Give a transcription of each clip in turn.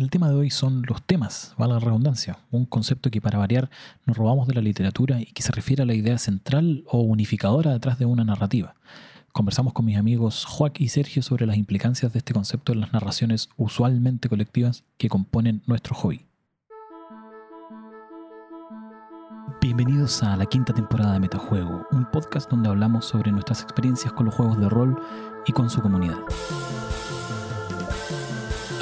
El tema de hoy son los temas, valga la redundancia, un concepto que para variar nos robamos de la literatura y que se refiere a la idea central o unificadora detrás de una narrativa. Conversamos con mis amigos Joaquín y Sergio sobre las implicancias de este concepto en las narraciones usualmente colectivas que componen nuestro hobby. Bienvenidos a la quinta temporada de Metajuego, un podcast donde hablamos sobre nuestras experiencias con los juegos de rol y con su comunidad.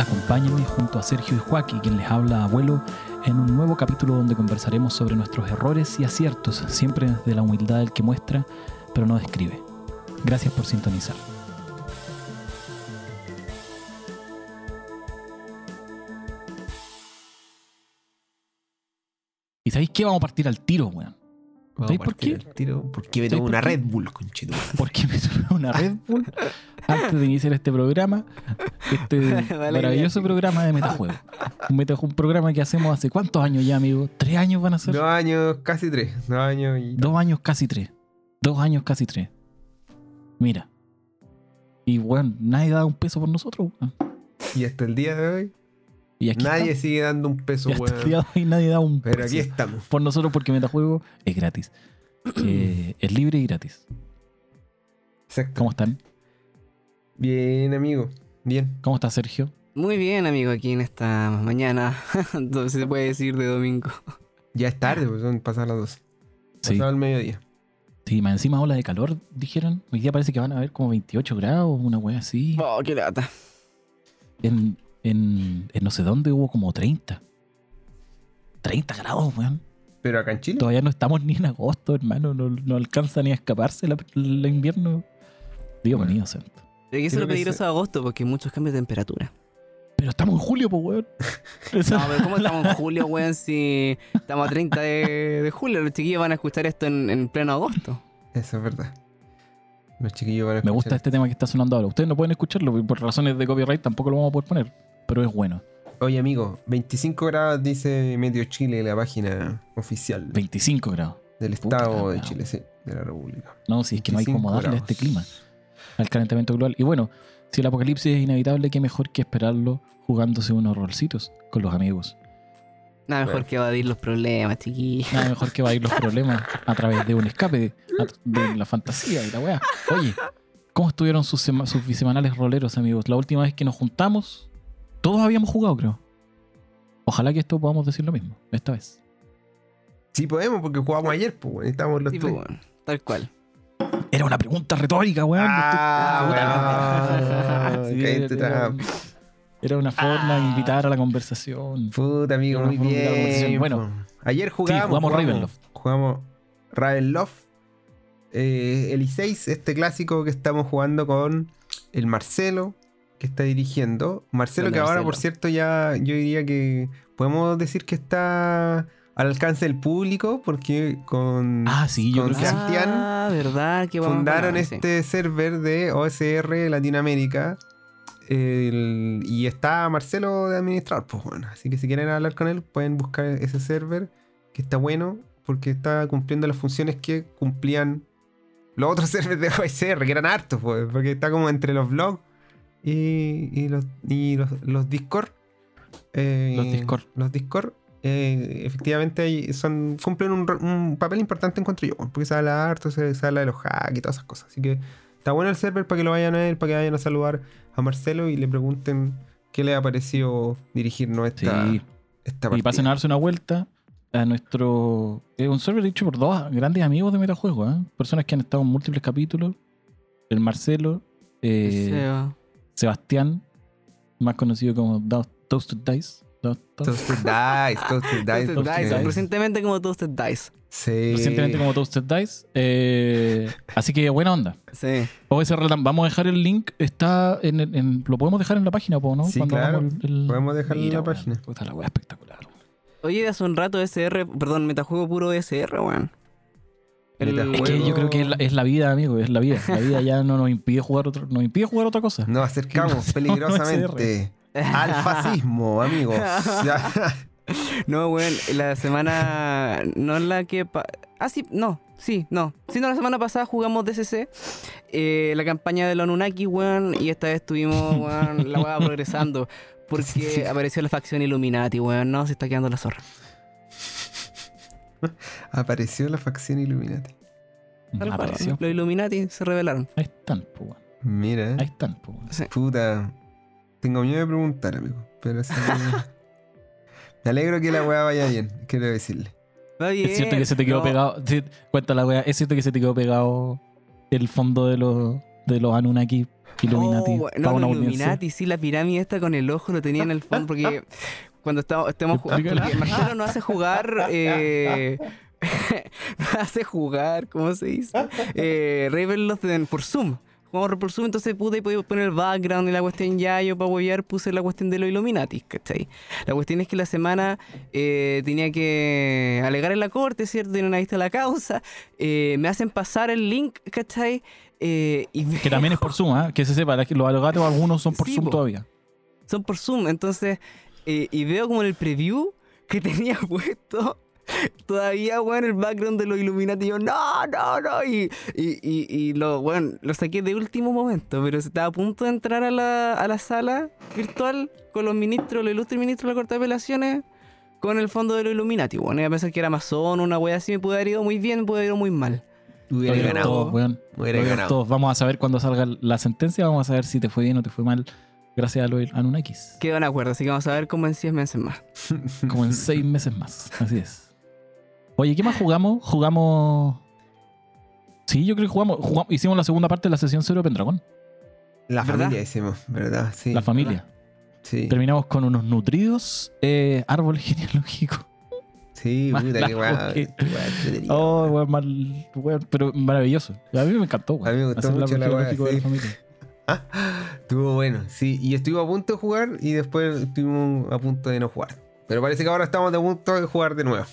Acompáñenme junto a Sergio y Joaquín, quien les habla abuelo, en un nuevo capítulo donde conversaremos sobre nuestros errores y aciertos, siempre desde la humildad del que muestra, pero no describe. Gracias por sintonizar. ¿Y sabéis qué? Vamos a partir al tiro, weón. Vamos ¿Sabéis a por qué? tiro porque me ¿Sabéis tomo por una qué? Red Bull, conchito. Porque me tomé una Red Bull antes de iniciar este programa, este maravilloso programa de Metajuego. Un, metajuego, un programa que hacemos hace cuántos años ya, amigo. ¿Tres años van a ser? Dos años, casi tres. Dos años y. Dos años casi tres. Dos años casi tres. Mira. Y bueno, nadie da un peso por nosotros. Y hasta el día de hoy, Y aquí nadie estamos. sigue dando un peso, Y weón. hoy nadie da un Pero peso aquí estamos. por nosotros porque Metajuego es gratis. Eh, es libre y gratis. Exacto. ¿Cómo están? Bien, amigo. Bien. ¿Cómo está Sergio? Muy bien, amigo, aquí en esta mañana. Entonces se puede decir de domingo. Ya es tarde, pues son pasadas las dos. Sí. Pasado el mediodía. Sí, más encima ola de calor, dijeron. Hoy día parece que van a haber como 28 grados, una wea así. Oh, qué lata. En, en, en no sé dónde hubo como 30. 30 grados, weón. Pero acá en Chile. Todavía no estamos ni en agosto, hermano. No, no alcanza ni a escaparse la- el invierno. Dios Bueno. mío, santo. Pero que eso es lo peligroso de agosto, porque hay muchos cambios de temperatura. Pero estamos en julio, pues, weón. No, pero ¿cómo estamos en julio, weón? Si estamos a 30 de, de julio, los chiquillos van a escuchar esto en, en pleno agosto. Eso es verdad. Los chiquillos van a Me gusta escuchar. este tema que está sonando ahora. Ustedes no pueden escucharlo porque por razones de copyright tampoco lo vamos a poder poner. Pero es bueno. Oye, amigo, 25 grados dice Medio Chile, la página oficial 25 grados. del Puta Estado de. Chile, sí, de la República. No, si es que no hay 25 como darle a este clima, al calentamiento global. Y bueno, si el apocalipsis es inevitable, qué mejor que esperarlo jugándose unos rolcitos con los amigos. Nada mejor Bueno. que evadir los problemas, chiquillos. Nada mejor que ir los problemas a través de un escape de, de la fantasía y la weá. Oye, ¿cómo estuvieron sus, sema- sus bisemanales roleros, amigos? La última vez que nos juntamos, todos habíamos jugado, creo. Ojalá que esto podamos decir lo mismo, esta vez. Sí podemos, porque jugamos ayer, pues, weón, estábamos los Sí, tres. pues, tal cual. Era una pregunta retórica, weón. Ah, Estoy- weón. Sí, era, una forma de invitar a la conversación. Puta, amigo, muy bien. Bueno, ayer jugamos, jugamos Ravenloft. Jugamos Ravenloft. Eh, el I6, este clásico que estamos jugando con el Marcelo, que está dirigiendo. Marcelo, que ahora, Marcelo. por cierto, ya yo diría que podemos decir que está al alcance del público, porque con, Ah, sí, yo con creo que sí. Sebastián Ah, verdad que vamos a fundaron sí. este server de OSR Latinoamérica. el- y está Marcelo de administrador, pues bueno. Así que si quieren hablar con él, pueden buscar ese server que está bueno porque está cumpliendo las funciones que cumplían los otros servers de OSR, que eran hartos, pues, porque está como entre los blogs y, y los, y los, los Discord. eh, Los Discord. Los Discord. eh, efectivamente hay- son, cumplen un, papel importante encuentro yo, porque se habla harto, se, se habla de los hacks y todas esas cosas. Así que está bueno el server para que lo vayan a ver, para que vayan a saludar a Marcelo y le pregunten qué le ha parecido dirigirnos esta, Sí. esta Y partida. pasen a darse una vuelta a nuestro. Es un server dicho por dos grandes amigos de Metajuego, ¿eh? Personas que han estado en múltiples capítulos. El Marcelo, eh, Seba. Sebastián, más conocido como Toasted Dice. Toasted Dice, Toasted Dice. Toasted Dice, recientemente como Toasted Dice. Sí. Recientemente como Toasted Dice. Eh, así que buena onda. Sí. OSR Latam, vamos a dejar el link. Está en, el- en- Lo podemos dejar en la página, ¿no? Sí, claro. el- el- Podemos dejarlo en la página. puta, la wea espectacular. Oye, de hace un rato SR, perdón, metajuego puro SR, weón. El- que yo creo que es la, es la vida, amigo, es la vida. La vida ya no nos impide jugar otro, nos impide jugar otra cosa. Nos acercamos No, no, peligrosamente al fascismo, amigos. No, weón, la semana. No es la que. pa- Ah, sí, no, sí, no. Sí, no, la semana pasada jugamos DCC, eh, la campaña de los Anunnaki, weón, y esta vez estuvimos, weón, la weá progresando. Porque apareció la facción Illuminati, weón, no, se está quedando la zorra. Apareció la facción Illuminati. Cual, Apareció. Los Illuminati se rebelaron. Ahí están, weón. Mira. Ahí están, weón. Sí. Puta. Tengo miedo de preguntar, amigo. Pero sí Me alegro que la weá vaya bien, quiero decirle. Va bien. Es cierto que se te quedó no, pegado. sí, cuenta la wea. Es cierto que se te quedó pegado el fondo de los, de los Anunnaki Illuminati. Oh, we- para no. Illuminati, sí, la pirámide esta con el ojo lo tenía en el fondo porque cuando estamos, estamos jugando, Marcelo nos hace jugar, eh, hace jugar, ¿cómo se dice? Eh, Ravenloft en- por Zoom. Jugamos por Zoom, entonces pude pude poner el background y la cuestión ya, yo para huevear puse la cuestión de los Illuminati, ¿cachai? La cuestión es que la semana eh, tenía que alegar en la corte, ¿cierto? Tienen una vista la causa, eh, me hacen pasar el link, ¿cachai? Eh, y Que también es por Zoom, ¿ah? que se sepa. Los alogatos algunos son por Sí, Zoom po. todavía. son por Zoom. Entonces, eh, y veo como en el preview que tenía puesto todavía, weón, el background de los Illuminati. Y yo, no, no, no. Y, y, y, y lo, weón, lo saqué de último momento, pero estaba a punto de entrar a la, a la sala virtual con los ministros, los ilustres ministros de la Corte de Apelaciones. Con el fondo de los Illuminati, bueno, iba a pensar que era masón, una wea así, me puede haber ido muy bien, me puede haber ido muy mal. Hubiera ganado. todos, weón. Hubiera ganado. todos. Vamos a saber cuando salga la sentencia. Vamos a saber si te fue bien o te fue mal. Gracias a los Anunnakis. Quedó en acuerdo, así que vamos a ver cómo en 10 meses más. Como en seis meses más. Así es. Oye, ¿qué más jugamos? Jugamos. Sí, yo creo que jugamos, jugamos- hicimos la segunda parte de la sesión cero de Pendragón. La ¿Verdad? familia hicimos, ¿verdad? Sí. la familia. Sí, Terminamos con unos nutridos eh, árboles genealógicos. sí Más puta, qué que- entretenida. Oh, weón, mal, weón, pero maravilloso. A mí me encantó, weón. A mí me gustó Hacer mucho árbol la genealógico de la familia. Estuvo bueno, sí. Y estuve a punto de jugar y después estuvimos a punto de no jugar. Pero parece que ahora estamos a punto de jugar de nuevo.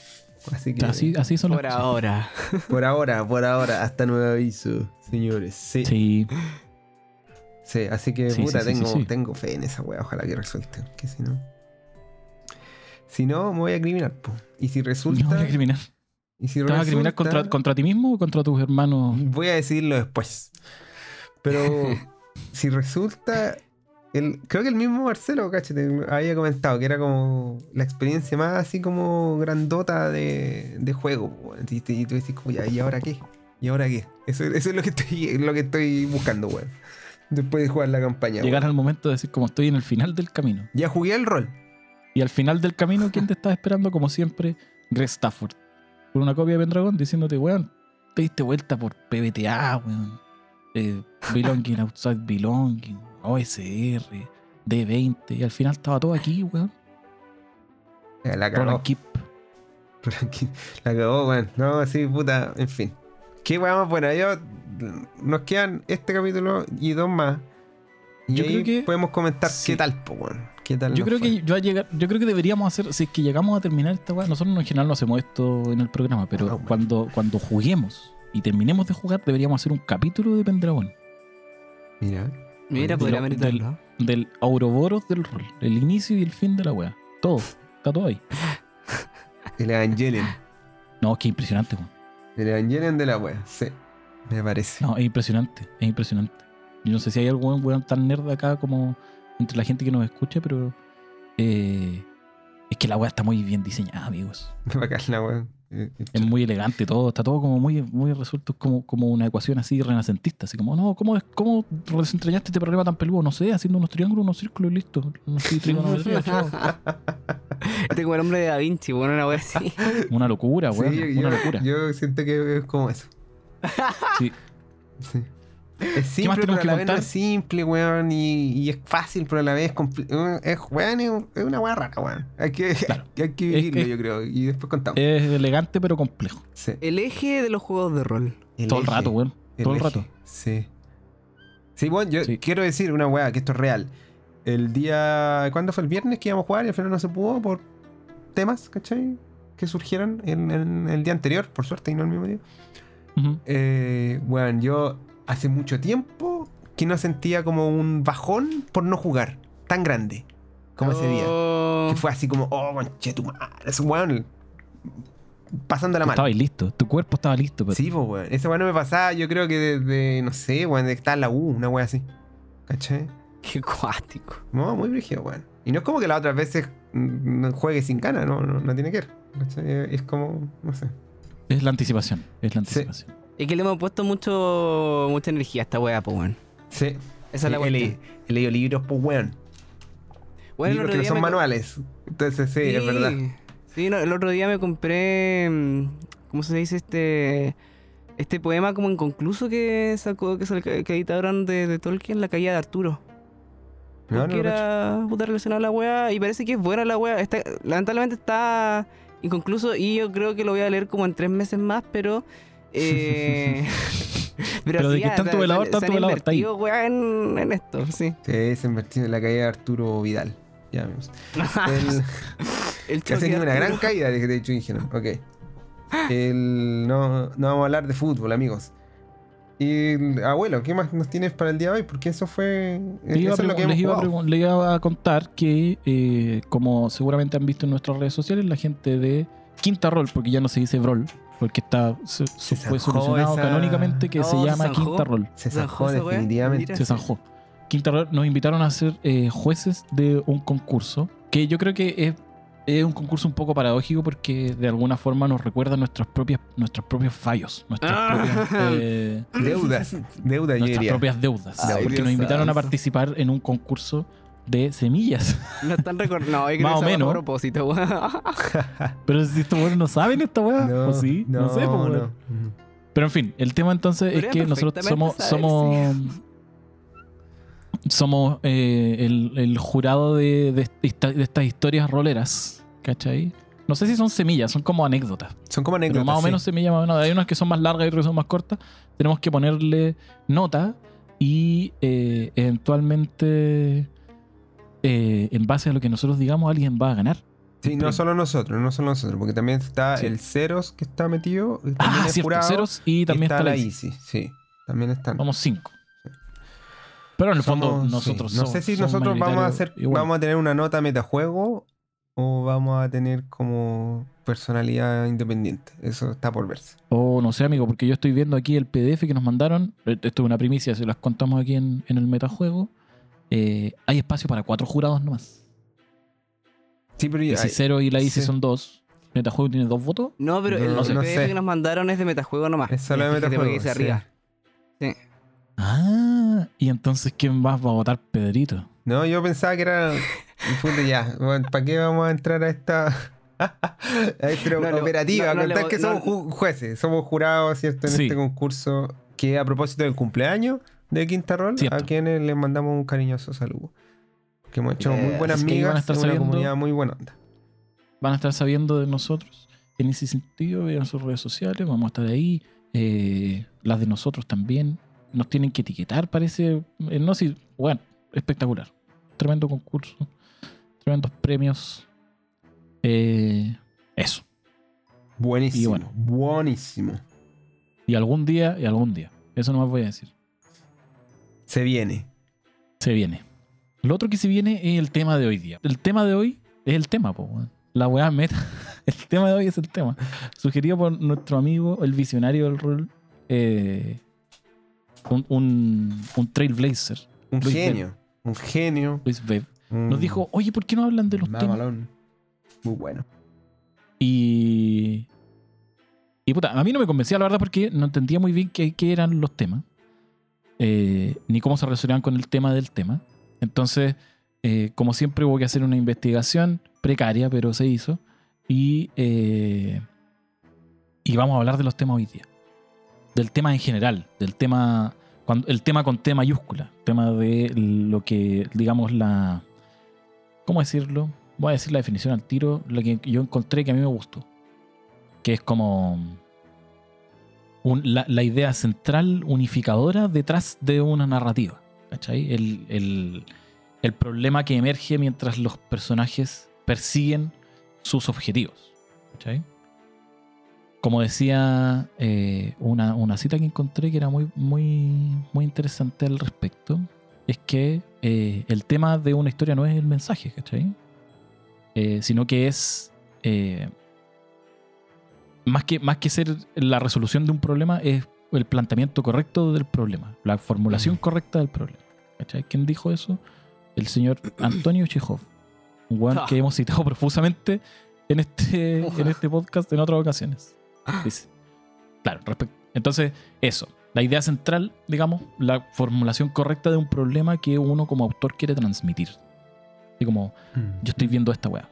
Así que Así, así son las Por cosas. ahora. por ahora, por ahora, hasta nuevo aviso, señores. Sí, sí. Sí, así que Sí, puta, sí, tengo, sí, sí. tengo fe en esa wea. Ojalá que resulte. Que si no. Si no, me voy a criminal, po. Y si resulta. no voy a criminar. y si ¿Te vas a criminar resulta- contra, contra ti mismo o contra tus hermanos? Voy a decirlo después. Pero si resulta. El, creo que el mismo Marcelo, cachete, había comentado que era como la experiencia más así como grandota de, de juego. Y, y tú decís como, ya, ¿y ahora qué? ¿Y ahora qué? Eso, eso es lo que estoy, lo que estoy buscando, weón. Después de jugar la campaña. Llegar weón. al momento de decir, como estoy en el final del camino. Ya jugué el rol. Y al final del camino, ¿quién te está esperando? Como siempre, Greg Stafford. Con una copia de Pendragon diciéndote, weón, te diste vuelta por PBTA, weón. Eh, belonging, Outside Belonging, OSR, D20. Y al final estaba todo aquí, weón. La cagó. Keep. La cagó, weón. No, sí, puta, en fin. Qué weón más buena. Yo, nos quedan este capítulo y dos más. Y Yo ahí creo que- podemos comentar sí. qué tal, po, weón. ¿Qué tal Yo creo fue? que yo, a llegar, yo creo que deberíamos hacer, si es que llegamos a terminar esta weá, nosotros en general no hacemos esto en el programa, pero No, bueno. cuando, cuando juguemos y terminemos de jugar, deberíamos hacer un capítulo de Pendragon. Mira. Mira, Del- podría del- meritarlo. Del Auroboros del rol. El inicio y el fin de la weá. Todo. Está todo ahí. El Evangelion. No, es que impresionante, weón. El Evangelion de la wea. Sí. Me parece. No, es impresionante. Es impresionante. Yo no sé si hay algún weón tan nerd acá como entre la gente que nos escucha, pero eh, es que la weá está muy bien diseñada, amigos. Me bacán la wea. Es muy elegante todo, está todo como muy, muy resuelto, es como, como una ecuación así renacentista, así como, no, ¿cómo, es, ¿cómo desentrañaste este problema tan peludo? No sé, haciendo unos triángulos, unos círculos y listo. No sé, trigonometría. Este como el hombre de Da Vinci, bueno, una wea así. Una locura, Sí, weón, yo, una locura. yo siento que es como eso. Sí. Sí. Es simple, pero a la vez no es simple, weón. Y, y es fácil, pero a la vez es Es, weón, es, una weá rara, weón. Hay que, Claro. hay que vivirlo, es- yo creo. Y después contamos. Es elegante pero complejo. Sí. El eje de los juegos de rol. todo el rato, weón. Todo el rato. Sí. Sí, bueno, yo Sí. quiero decir una weá, que esto es real. El día. ¿Cuándo fue el viernes que íbamos a jugar y al final no se pudo por temas, ¿cachai? Que surgieron en, en el día anterior, por suerte, y no el mismo día. Ujú. Eh, bueno, yo hace mucho tiempo que no sentía como un bajón por no jugar tan grande. como ese día. Oh. Que fue así como, oh, conche tu madre, ese weón. Pasándola Tú mal. estabas listo, tu cuerpo estaba listo. Pero Sí, pues, weón. Ese weón no me pasaba, yo creo que desde, no sé, weón, de que estaba en la U, una weón así. ¿Cachai? Qué cuático. No, muy brígido, weón. Y no es como que las otras veces mm, juegue sin ganas, no, no, no tiene que ver. ¿cachai? Es como, no sé. Es la anticipación, es la Sí. Es que le hemos puesto mucho mucha energía a esta wea, pues, weón. Sí. Esa es la he, leído, he leído libros, pues, weón. Bueno, libros que no son manuales. Entonces, sí, es verdad. Sí, no, el otro día me compré. mm, ¿Cómo se dice este? Este poema como inconcluso que sacó, que, que editaron de, de Tolkien, La caída de Arturo. No, Porque no, no, era puta relacionado a la wea y parece que es buena la wea. Está, lamentablemente está inconcluso y yo creo que lo voy a leer como en tres meses más, pero. Eh, Pero de sí, que está en se- tu se- velador, han velador, está ahí. invertido, wea, en, en esto, sí. Sí, se invertido en la caída de Arturo Vidal. Ya vemos. El, que choque de una gran caída, de hecho dijeron. Ok. El, no, no vamos a hablar de fútbol, amigos. Y el- abuelo, ¿qué más nos tienes para el día de hoy? Porque eso fue. Les iba, a eso es lo pregun- que hemos les iba a jugado. pregun- les iba a contar que, eh, como seguramente han visto en nuestras redes sociales, la gente de Quinta Roll, porque ya no se dice Brawl, porque está se- Se fue solucionado esa- canónicamente que Oh, se se llama. Quinta Roll. Se Zanjó definitivamente. Mira. Se zanjó. Quinta Roll nos invitaron a ser eh, jueces de un concurso que yo creo que es, es un concurso un poco paradójico porque de alguna forma nos recuerda nuestras propias, nuestros propios fallos, nuestras Ah. propias, eh, Deudas. Deuda, yo nuestras diría. propias deudas. Ay, porque Dios nos invitaron a participar en un concurso de semillas. No están recordando. No, yo creo Más o que menos. a propósito, weón. Pero si estos buenos no saben esta weá, No, ¿o sí? No, sé, pues, no. Pero en fin, el tema entonces es que nosotros somos somos somos eh, el, el jurado de, de esta- de estas historias roleras, ¿cachai? No sé si son semillas, son como anécdotas. Son como Pero anécdotas. más o sí. menos semillas, más o menos. Hay unas que son más largas y otras que son más cortas. Tenemos que ponerle nota y eh, eventualmente, eh, en base a lo que nosotros digamos, alguien va a ganar. Sí, no solo nosotros, no solo nosotros, porque también está Sí. el Ceros que está metido. Ah, es cierto, jurado, ceros y y también está, la. Easy. Sí, también están. Somos cinco. Pero en el fondo nosotros sí. No somos- sé si nosotros vamos a hacer, igual. vamos a tener una nota metajuego o vamos a tener como personalidad independiente. Eso está por verse. O no sé, amigo, porque yo estoy viendo aquí el PDF que nos mandaron. Eh, Esto es una primicia, se las contamos aquí en, en el metajuego. Eh, hay espacio para cuatro jurados nomás. Sí, pero Y ya- si Cero y la ICI sí. son dos, metajuego tiene dos votos. No, pero No, el no sé. PDF que nos mandaron es de metajuego nomás. Es solo de Fíjate metajuego, dice sí. arriba. Ah, y entonces ¿quién más va a votar Pedrito? No, yo pensaba que era. Puta, ya, ¿para qué vamos a entrar a esta. a esta No operativa? no, no Contar que no- somos ju- jueces, somos jurados, ¿cierto? En Sí. este concurso que a propósito del cumpleaños de Quinta Roll, Cierto. a quienes les mandamos un cariñoso saludo. Que hemos hecho muy buenas ahí van a estar una sabiendo- comunidad muy buena onda. Van a estar sabiendo de nosotros en ese sentido, vean sus redes sociales, vamos a estar ahí. eh, las de nosotros también. Nos tienen que etiquetar, parece. eh, no sé, bueno, espectacular. Tremendo concurso. Tremendos premios. Eh, eso. Buenísimo. Y bueno. Buenísimo. Y algún día, y algún día. Eso no más voy a decir. Se viene. Se viene. Lo otro que se viene es el tema de hoy día. El tema de hoy es el tema, po. La weá meta. El tema de hoy es el tema. Sugerido por nuestro amigo, el visionario del rol. eh, un, un, un trailblazer, Un Luis genio. Un genio. Luis Webb. un Nos dijo, oye, ¿por qué no hablan de los temas? mamalón. Muy bueno. Y. Y puta, a mí no me convencía la verdad porque no entendía muy bien qué, qué eran los temas. Eh, ni cómo se relacionaban con el tema del tema. Entonces, eh, como siempre, hubo que hacer una investigación precaria, pero se hizo. Y, eh, y vamos a hablar de los temas hoy día. Del tema en general, del tema. Cuando, el tema con T mayúscula. Tema de lo que, digamos, la. ¿Cómo decirlo? Voy a decir la definición al tiro, lo que yo encontré que a mí me gustó. Que es como la, idea central unificadora detrás de una narrativa. ¿Cachai? El, el- problema que emerge mientras los personajes persiguen sus objetivos. Como decía eh, una, una cita que encontré que era muy, muy, muy interesante al respecto. es que eh, el tema de una historia no es el mensaje, ¿cachai? Eh, sino que es. Más, que, más que ser la resolución de un problema, es el planteamiento correcto del problema, la formulación correcta del problema. ¿Cachai? ¿Quién dijo eso? El señor Antonio Chekhov, un weón que hemos citado profusamente en este, en este podcast en otras ocasiones. Dice. Claro, respect- entonces, eso. La idea central, digamos, la formulación correcta de un problema que uno como autor quiere transmitir. Así como, yo estoy viendo esta weá.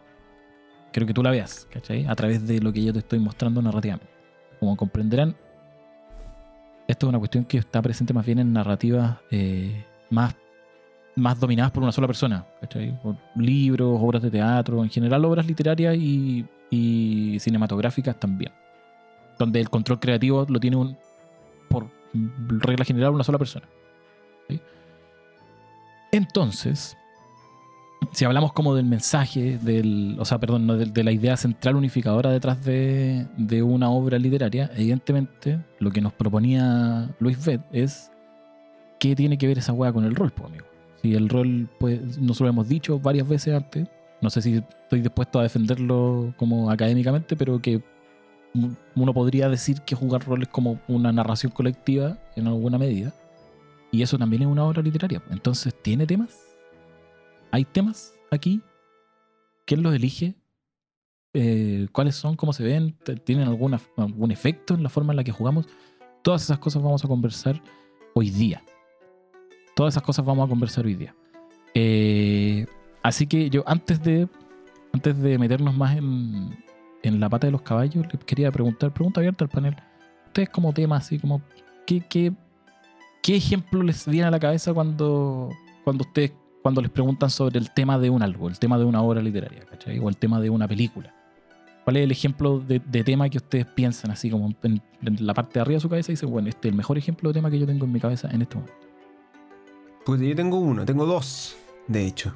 Quiero que tú la veas, ¿cachai? A través de lo que yo te estoy mostrando narrativamente. Como comprenderán, esto es una cuestión que está presente más bien en narrativas eh, más, más dominadas por una sola persona, ¿cachai? Por libros, obras de teatro, en general obras literarias y, y cinematográficas también. Donde el control creativo lo tiene un, por regla general una sola persona. Entonces, si hablamos como del mensaje, del, o sea, perdón, no, de, la idea central unificadora detrás de, una obra literaria, evidentemente lo que nos proponía Luis Vett es qué tiene que ver esa weá con el rol, pues, amigo. Si el rol, pues, nosotros lo hemos dicho varias veces antes, no sé si estoy dispuesto a defenderlo como académicamente, pero que uno podría decir que jugar rol es como una narración colectiva en alguna medida. Y eso también es una obra literaria. Entonces, ¿tiene temas? ¿Hay temas aquí? ¿Quién los elige? Eh, ¿Cuáles son? ¿Cómo se ven? ¿T- ¿Tienen alguna, algún efecto en la forma en la que jugamos? Todas esas cosas vamos a conversar hoy día. Todas esas cosas vamos a conversar hoy día. Eh, así que yo antes de, antes de meternos más en, en la pata de los caballos, les quería preguntar, pregunta abierta al panel. Ustedes como tema, así como, ¿qué, qué, qué ejemplo les viene a la cabeza cuando, cuando ustedes cuando les preguntan sobre el tema de un algo, el tema de una obra literaria, ¿cachai? O el tema de una película. ¿Cuál es el ejemplo de, de tema que ustedes piensan así como en, en la parte de arriba de su cabeza y dicen, bueno, este es el mejor ejemplo de tema que yo tengo en mi cabeza en este momento? Pues yo tengo uno, tengo dos, de hecho.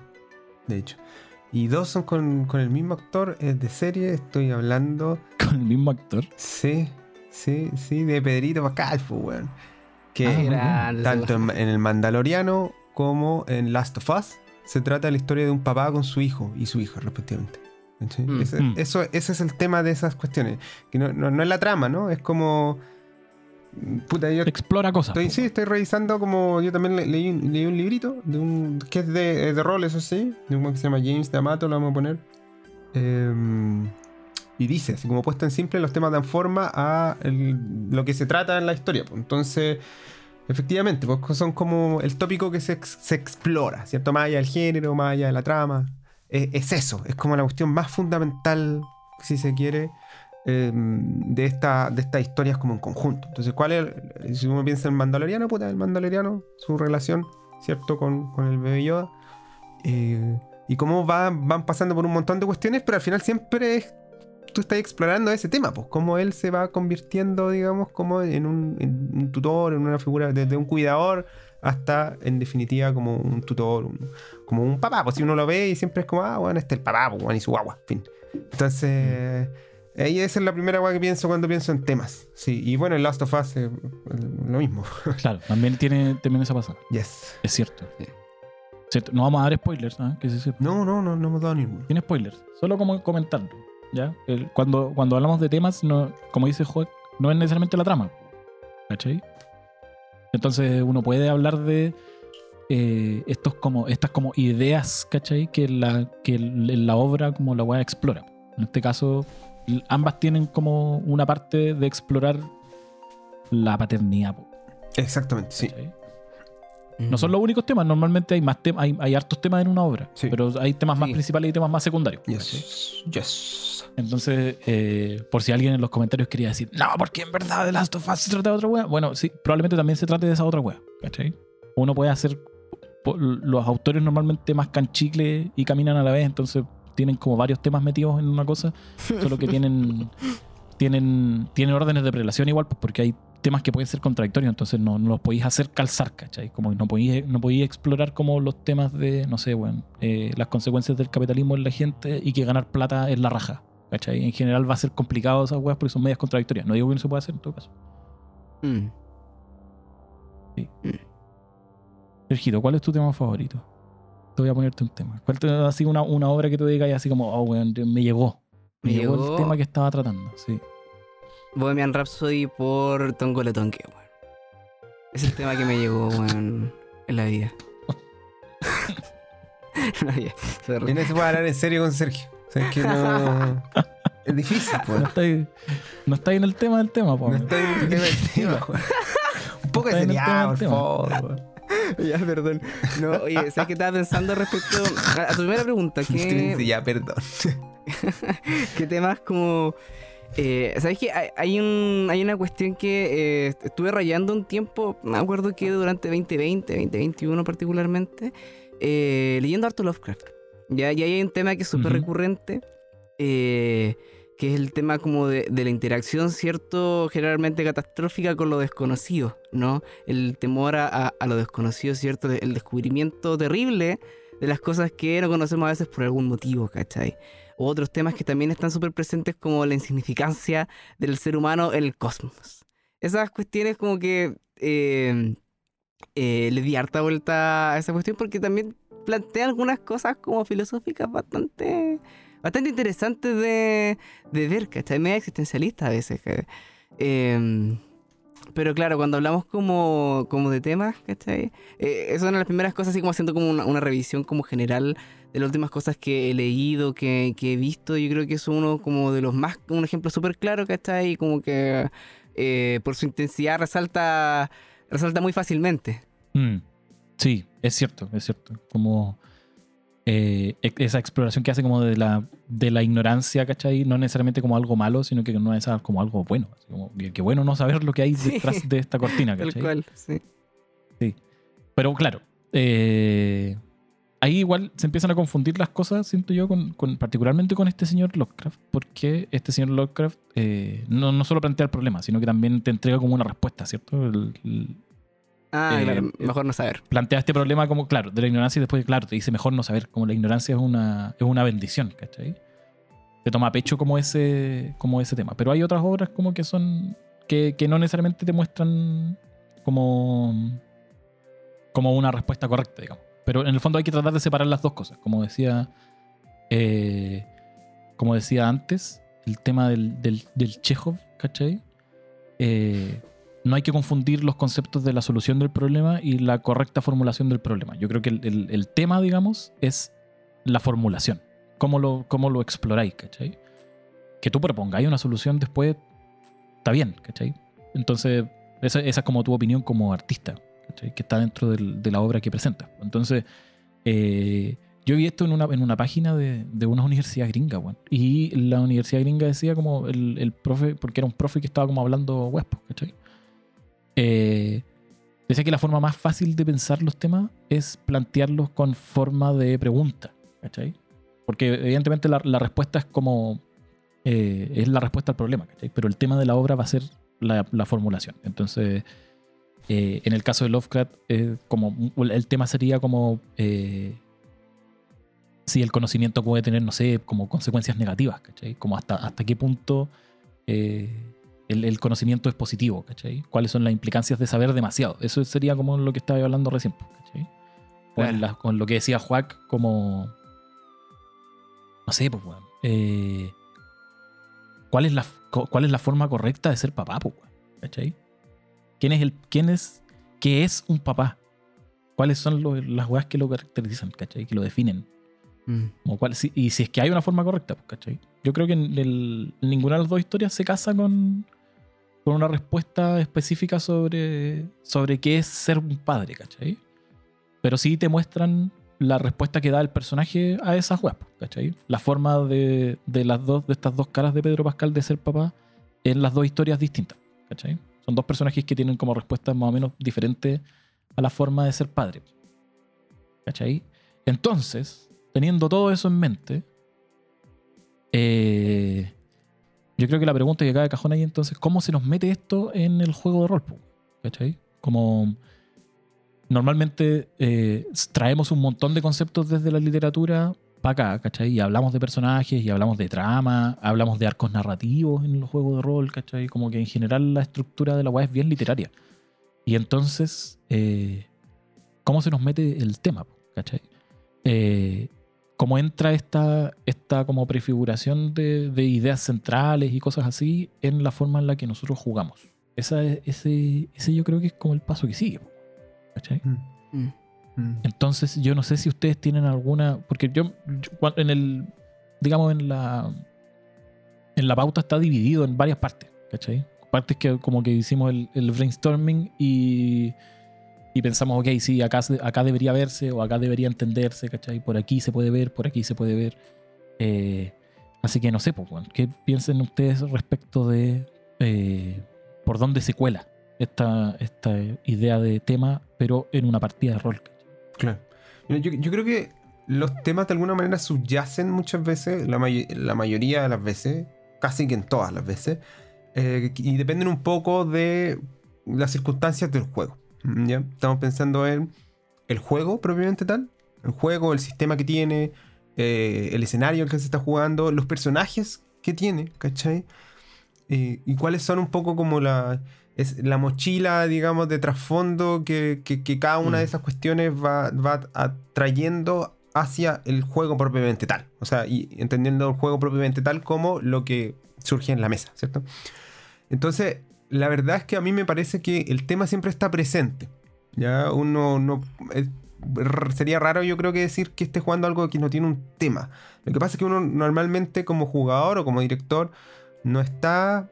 De hecho. Y dos son con, con el mismo actor, es de serie, estoy hablando. Con el mismo actor. Sí, sí, sí, de Pedrito Pascal, pues, weón. Que Ah, tanto en, en el Mandaloriano como en Last of Us se trata de la historia de un papá con su hijo y su hija, respectivamente. ¿Cachai? Mm. Ese, Mm. eso, ese es el tema de esas cuestiones. Que no, no- no es la trama, ¿no? Es como. Puta, yo Explora cosas. Estoy, sí, estoy revisando como yo también le- leí, un- leí un librito de un, que es de, de rol, eso sí, de un que se llama James D'Amato, lo vamos a poner. Em, y dice, así como puesto en simple, los temas dan forma a el- lo que se trata en la historia. Entonces, efectivamente, pues son como el tópico que se, ex- se explora, ¿cierto? Más allá del género, más allá de la trama. Eh, es eso, es como la cuestión más fundamental, si se quiere, em, de, esta, de estas historias como en conjunto. Entonces, ¿cuál es? si uno piensa en Mandaloriano, puta, el Mandaloriano, su relación, ¿cierto? Con, con el bebé Yoda. Eh, y cómo va- van pasando por un montón de cuestiones, pero al final siempre es, tú estás explorando ese tema, pues cómo él se va convirtiendo, digamos, como en un, en un tutor, en una figura desde un cuidador hasta, en definitiva, como un tutor, un- como un papá. Pues si uno lo ve y siempre es como, ah, bueno, este es el papá, pues, bueno, y su guagua, en fin. Entonces, ahí esa es la primera guagua que pienso cuando pienso en temas. Sí, y bueno, en Last of Us, eh, lo mismo. Claro, también tiene también esa pasada. yes. Es cierto. No vamos a dar spoilers, ¿ah? Que es cierto. No, no, no, no hemos dado ninguno. Tiene spoilers. Solo como comentarlo. ¿Ya? El- cuando, cuando hablamos de temas, no, como dice Joaquín, no es necesariamente la trama. ¿Cachai? Entonces uno puede hablar de eh, estos como, estas como ideas, ¿cachai? Que la, que la obra como la weá explora. En este caso, ambas tienen como una parte de explorar la paternidad. Exactamente, sí. ¿cachai? No son los únicos temas, normalmente hay más temas, hay, hay hartos temas en una obra, Sí. pero hay temas más Sí. principales y temas más secundarios. Yes. Yes. Entonces, eh, por si alguien en los comentarios quería decir, no, porque en verdad The Last of Us se trata de otra wea. Bueno, sí, probablemente también se trate de esa otra wea, ¿cachai? Uno puede hacer. Los autores normalmente mascan chicle y caminan a la vez, entonces tienen como varios temas metidos en una cosa, solo que tienen. Tienen, tienen órdenes de prelación igual, pues porque hay temas que pueden ser contradictorios, entonces no, no los podéis hacer calzar, ¿cachai? Como no podéis, no podéis explorar como los temas de, no sé, bueno, eh, las consecuencias del capitalismo en la gente y que ganar plata es la raja, ¿cachai? En general va a ser complicado esas weas porque son medias contradictorias. No digo que no se pueda hacer en todo caso. Mm. Sergito, ¿cuál es tu tema favorito? Te voy a ponerte un tema. ¿Cuál te así una, una obra que tú digas y así como, oh, weón, me llegó? Me, Me llegó, llegó. el tema que estaba tratando, sí. Bohemian Rhapsody por Tongole Tonke, weón. Es el tema que me llegó, weón, en la vida. No, ya, se puede hablar en serio con Sergio. O sea, es que no. es difícil, pues. No estáis no estáis en el tema del tema, po. No estoy en el tema del tema, weón. Un poco de Está seriedad, por favor, weón. Ya, perdón. No, oye, ¿sabes qué estaba pensando respecto a, a tu primera pregunta? ¿Qué, Ya, perdón. qué temas como... Eh, ¿Sabes qué? Hay, hay un, hay una cuestión que eh, estuve rayando un tiempo, me acuerdo que durante 2020, 2021 particularmente, eh, leyendo harto Lovecraft. Ya, y ahí hay un tema que es súper recurrente, eh, que es el tema como de, de la interacción, ¿cierto? Generalmente catastrófica con lo desconocido, ¿no? El temor a, a- a lo desconocido, ¿cierto? El descubrimiento terrible de las cosas que no conocemos a veces por algún motivo, ¿cachai? O otros temas que también están súper presentes como la insignificancia del ser humano en el cosmos. Esas cuestiones como que eh, eh, le di harta vuelta a esa cuestión porque también plantea algunas cosas como filosóficas bastante, bastante interesantes de, de ver, ¿cachai? Media existencialista a veces. eh, pero claro, cuando hablamos como, como de temas, ¿cachai? Eh, es una de las primeras cosas, así como haciendo como una, una revisión como general de las últimas cosas que he leído, que, que he visto. Yo creo que es uno como de los más, un ejemplo súper claro, ¿cachai? Y como que eh, por su intensidad resalta, resalta muy fácilmente. Mm, Sí, es cierto, es cierto. Como eh, e- esa exploración que hace como de la, de la ignorancia, ¿cachai? No necesariamente como algo malo, sino que no es como algo bueno. Como que, que bueno no saber lo que hay Sí. detrás de esta cortina, Tal ¿cachai? cual, sí. Pero claro, eh, ahí igual se empiezan a confundir las cosas, siento yo, con, con- particularmente con este señor Lovecraft, porque este señor Lovecraft eh, no, no solo plantea el problema, sino que también te entrega como una respuesta, ¿cierto? El- el- Ah, Eh, claro, eh, mejor no saber. plantea este problema como, claro, de la ignorancia y después, claro, te dice mejor no saber, como la ignorancia es una, es una bendición, ¿cachai? Te toma a pecho como ese, como ese tema. Pero hay otras obras como que son, que, que no necesariamente te muestran como, como una respuesta correcta, digamos. Pero en el fondo hay que tratar de separar las dos cosas. Como decía, eh, como decía antes, el tema del, del, del Chekhov, ¿cachai? Eh, no hay que confundir los conceptos de la solución del problema y la correcta formulación del problema. Yo creo que el, tema, digamos, es la formulación. Cómo lo, cómo lo exploráis, ¿cachai? Que tú propongáis una solución después, está bien, ¿cachai? Entonces, esa, es como tu opinión como artista, ¿cachai? Que está dentro de la obra que presentas. Entonces, eh, yo vi esto en una, en una página de, de una universidad gringa, weón. Y la universidad gringa decía como el, el profe, porque era un profe que estaba como hablando huespo, ¿cachai? Eh, decía que la forma más fácil de pensar los temas es plantearlos con forma de pregunta, ¿cachai? Porque evidentemente la, respuesta es como... eh, es la respuesta al problema, ¿cachai? Pero el tema de la obra va a ser la, la formulación. Entonces, eh, en el caso de Lovecraft, como el tema sería como... eh, si el conocimiento puede tener, no sé, como consecuencias negativas, ¿cachai? Como hasta, hasta qué punto eh, el, el conocimiento es positivo, ¿cachai? ¿Cuáles son las implicancias de saber demasiado? Eso sería como lo que estaba hablando recién, ¿cachai? Con, la- con lo que decía Juac, como... No sé, pues, weón. eh, ¿cuál, es la, ¿Cuál es la forma correcta de ser papá, pues, weón? ¿Cachai? ¿Quién es el... ¿Quién es... ¿Qué es un papá? ¿Cuáles son lo- las weas que lo caracterizan, ¿cachai? Que lo definen. Mm. Como cuál- si- y si es que hay una forma correcta, pues, ¿cachai? Yo creo que en, el- ninguna de las dos historias se casa con, con una respuesta específica sobre, sobre qué es ser un padre, ¿cachai? Pero sí te muestran la respuesta que da el personaje a esas web, ¿cachai? La forma de, de las dos, de estas dos caras de Pedro Pascal de ser papá en las dos historias distintas, ¿cachai? Son dos personajes que tienen como respuestas más o menos diferentes a la forma de ser padre. ¿Cachai? Entonces, teniendo todo eso en mente, eh, yo creo que la pregunta que cae de cajón ahí entonces, ¿cómo se nos mete esto en el juego de rol? ¿Cachai? Como normalmente eh, traemos un montón de conceptos desde la literatura para acá, ¿cachai? Y hablamos de personajes, y hablamos de trama, hablamos de arcos narrativos en los juegos de rol, ¿cachai? Como que en general la estructura de la web es bien literaria. Y entonces, eh, cómo se nos mete el tema, ¿cachai? Eh, cómo entra esta, esta como prefiguración de, de ideas centrales y cosas así en la forma en la que nosotros jugamos. Esa, es- ese, ese yo creo que es como el paso que sigue. ¿cachai? Mm, Mm. mm. Entonces, yo no sé si ustedes tienen alguna. Porque yo, yo en el. Digamos, en la. En la pauta está dividido en varias partes, ¿cachai? Partes que como que hicimos el, el brainstorming y. Y pensamos, ok, sí, acá, acá debería verse o acá debería entenderse, ¿cachai? Por aquí se puede ver, por aquí se puede ver. Eh, así que no sé, pues, ¿qué piensen ustedes respecto de eh, por dónde se cuela esta, esta idea de tema, pero en una partida de rol? Claro. Yo, creo que los temas de alguna manera subyacen muchas veces, la mayoría de las veces, casi que en todas las veces, eh, y dependen un poco de las circunstancias del juego. ¿Ya? Estamos pensando en el juego propiamente tal, el juego, el sistema que tiene, eh, el escenario en que se está jugando, los personajes que tiene, ¿cachai? Eh, y cuáles son un poco como la, es la mochila, digamos, de trasfondo que, que- que cada una Mm. de esas cuestiones va, va atrayendo hacia el juego propiamente tal. O sea, y entendiendo el juego propiamente tal como lo que surge en la mesa, ¿cierto? Entonces, la verdad es que a mí me parece que el tema siempre está presente. Ya uno no. es- sería raro, yo creo que decir que esté jugando algo que no tiene un tema. Lo que pasa es que uno normalmente, como jugador o como director, no está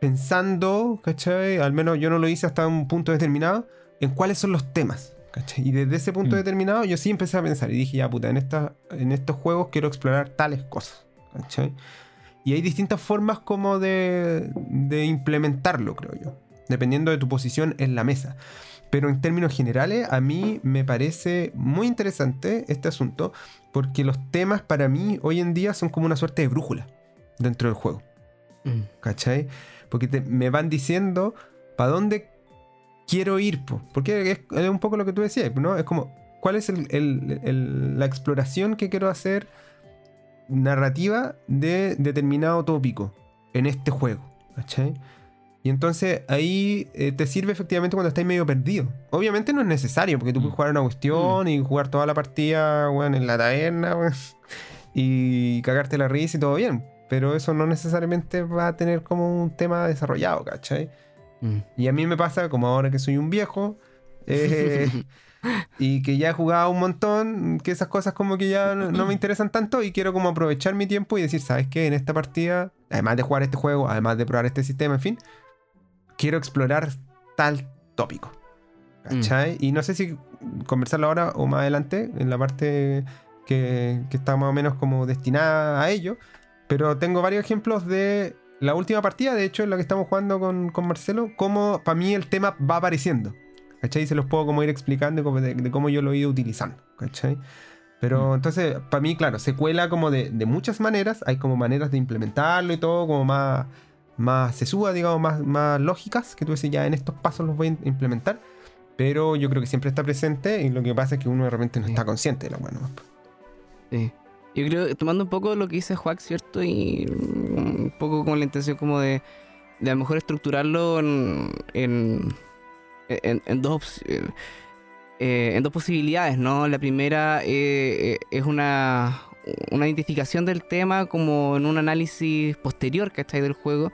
pensando, ¿cachai? Al menos yo no lo hice hasta un punto determinado, en cuáles son los temas. ¿cachai? Y desde ese punto Mm. determinado yo sí empecé a pensar y dije, ya puta, en, esta, en estos juegos quiero explorar tales cosas. ¿cachai? Y hay distintas formas como de, de implementarlo, creo yo, dependiendo de tu posición en la mesa. Pero en términos generales, a mí me parece muy interesante este asunto, porque los temas para mí hoy en día son como una suerte de brújula dentro del juego. Mm. ¿Cachai? Porque te- me van diciendo para dónde quiero ir. po. Porque es, es un poco lo que tú decías, ¿no? Es como, ¿cuál es el- el- el- la exploración que quiero hacer narrativa de determinado tópico en este juego? ¿Cachai? Y entonces ahí eh, te sirve efectivamente cuando estás medio perdido. Obviamente no es necesario, porque tú puedes Mm. jugar una cuestión y jugar toda la partida weón, en la taberna weón, y cagarte la risa y todo bien. Pero eso no necesariamente va a tener como un tema desarrollado, ¿cachai? Mm. Y a mí me pasa, como ahora que soy un viejo, eh, y que ya he jugado un montón, que esas cosas como que ya no, no me interesan tanto y quiero como aprovechar mi tiempo y decir, ¿sabes qué? En esta partida, además de jugar este juego, además de probar este sistema, en fin, quiero explorar tal tópico. ¿Cachai? Y no sé si conversarlo ahora o más adelante, en la parte que, que está más o menos como destinada a ello. Pero tengo varios ejemplos de la última partida, de hecho, en la que estamos jugando con, con Marcelo, cómo para mí el tema va apareciendo. ¿Cachai? Y se los puedo como ir explicando de, de cómo yo lo he ido utilizando. ¿Cachai? Pero Mm. entonces, para mí, claro, se cuela como de, de muchas maneras. Hay como maneras de implementarlo y todo, como más, más sesuda, digamos, más, más lógicas, que tú dices, ya en estos pasos los voy a implementar. Pero yo creo que siempre está presente y lo que pasa es que uno de repente no Sí. está consciente de la bueno. Sí. Yo creo, tomando un poco lo que dice Juac, ¿cierto? Y mm, un poco con la intención como de, de a lo mejor estructurarlo en, en, en, en dos, eh, eh, en dos posibilidades, ¿no? La primera eh, eh, es una, una identificación del tema como en un análisis posterior, ¿cachai? Del juego,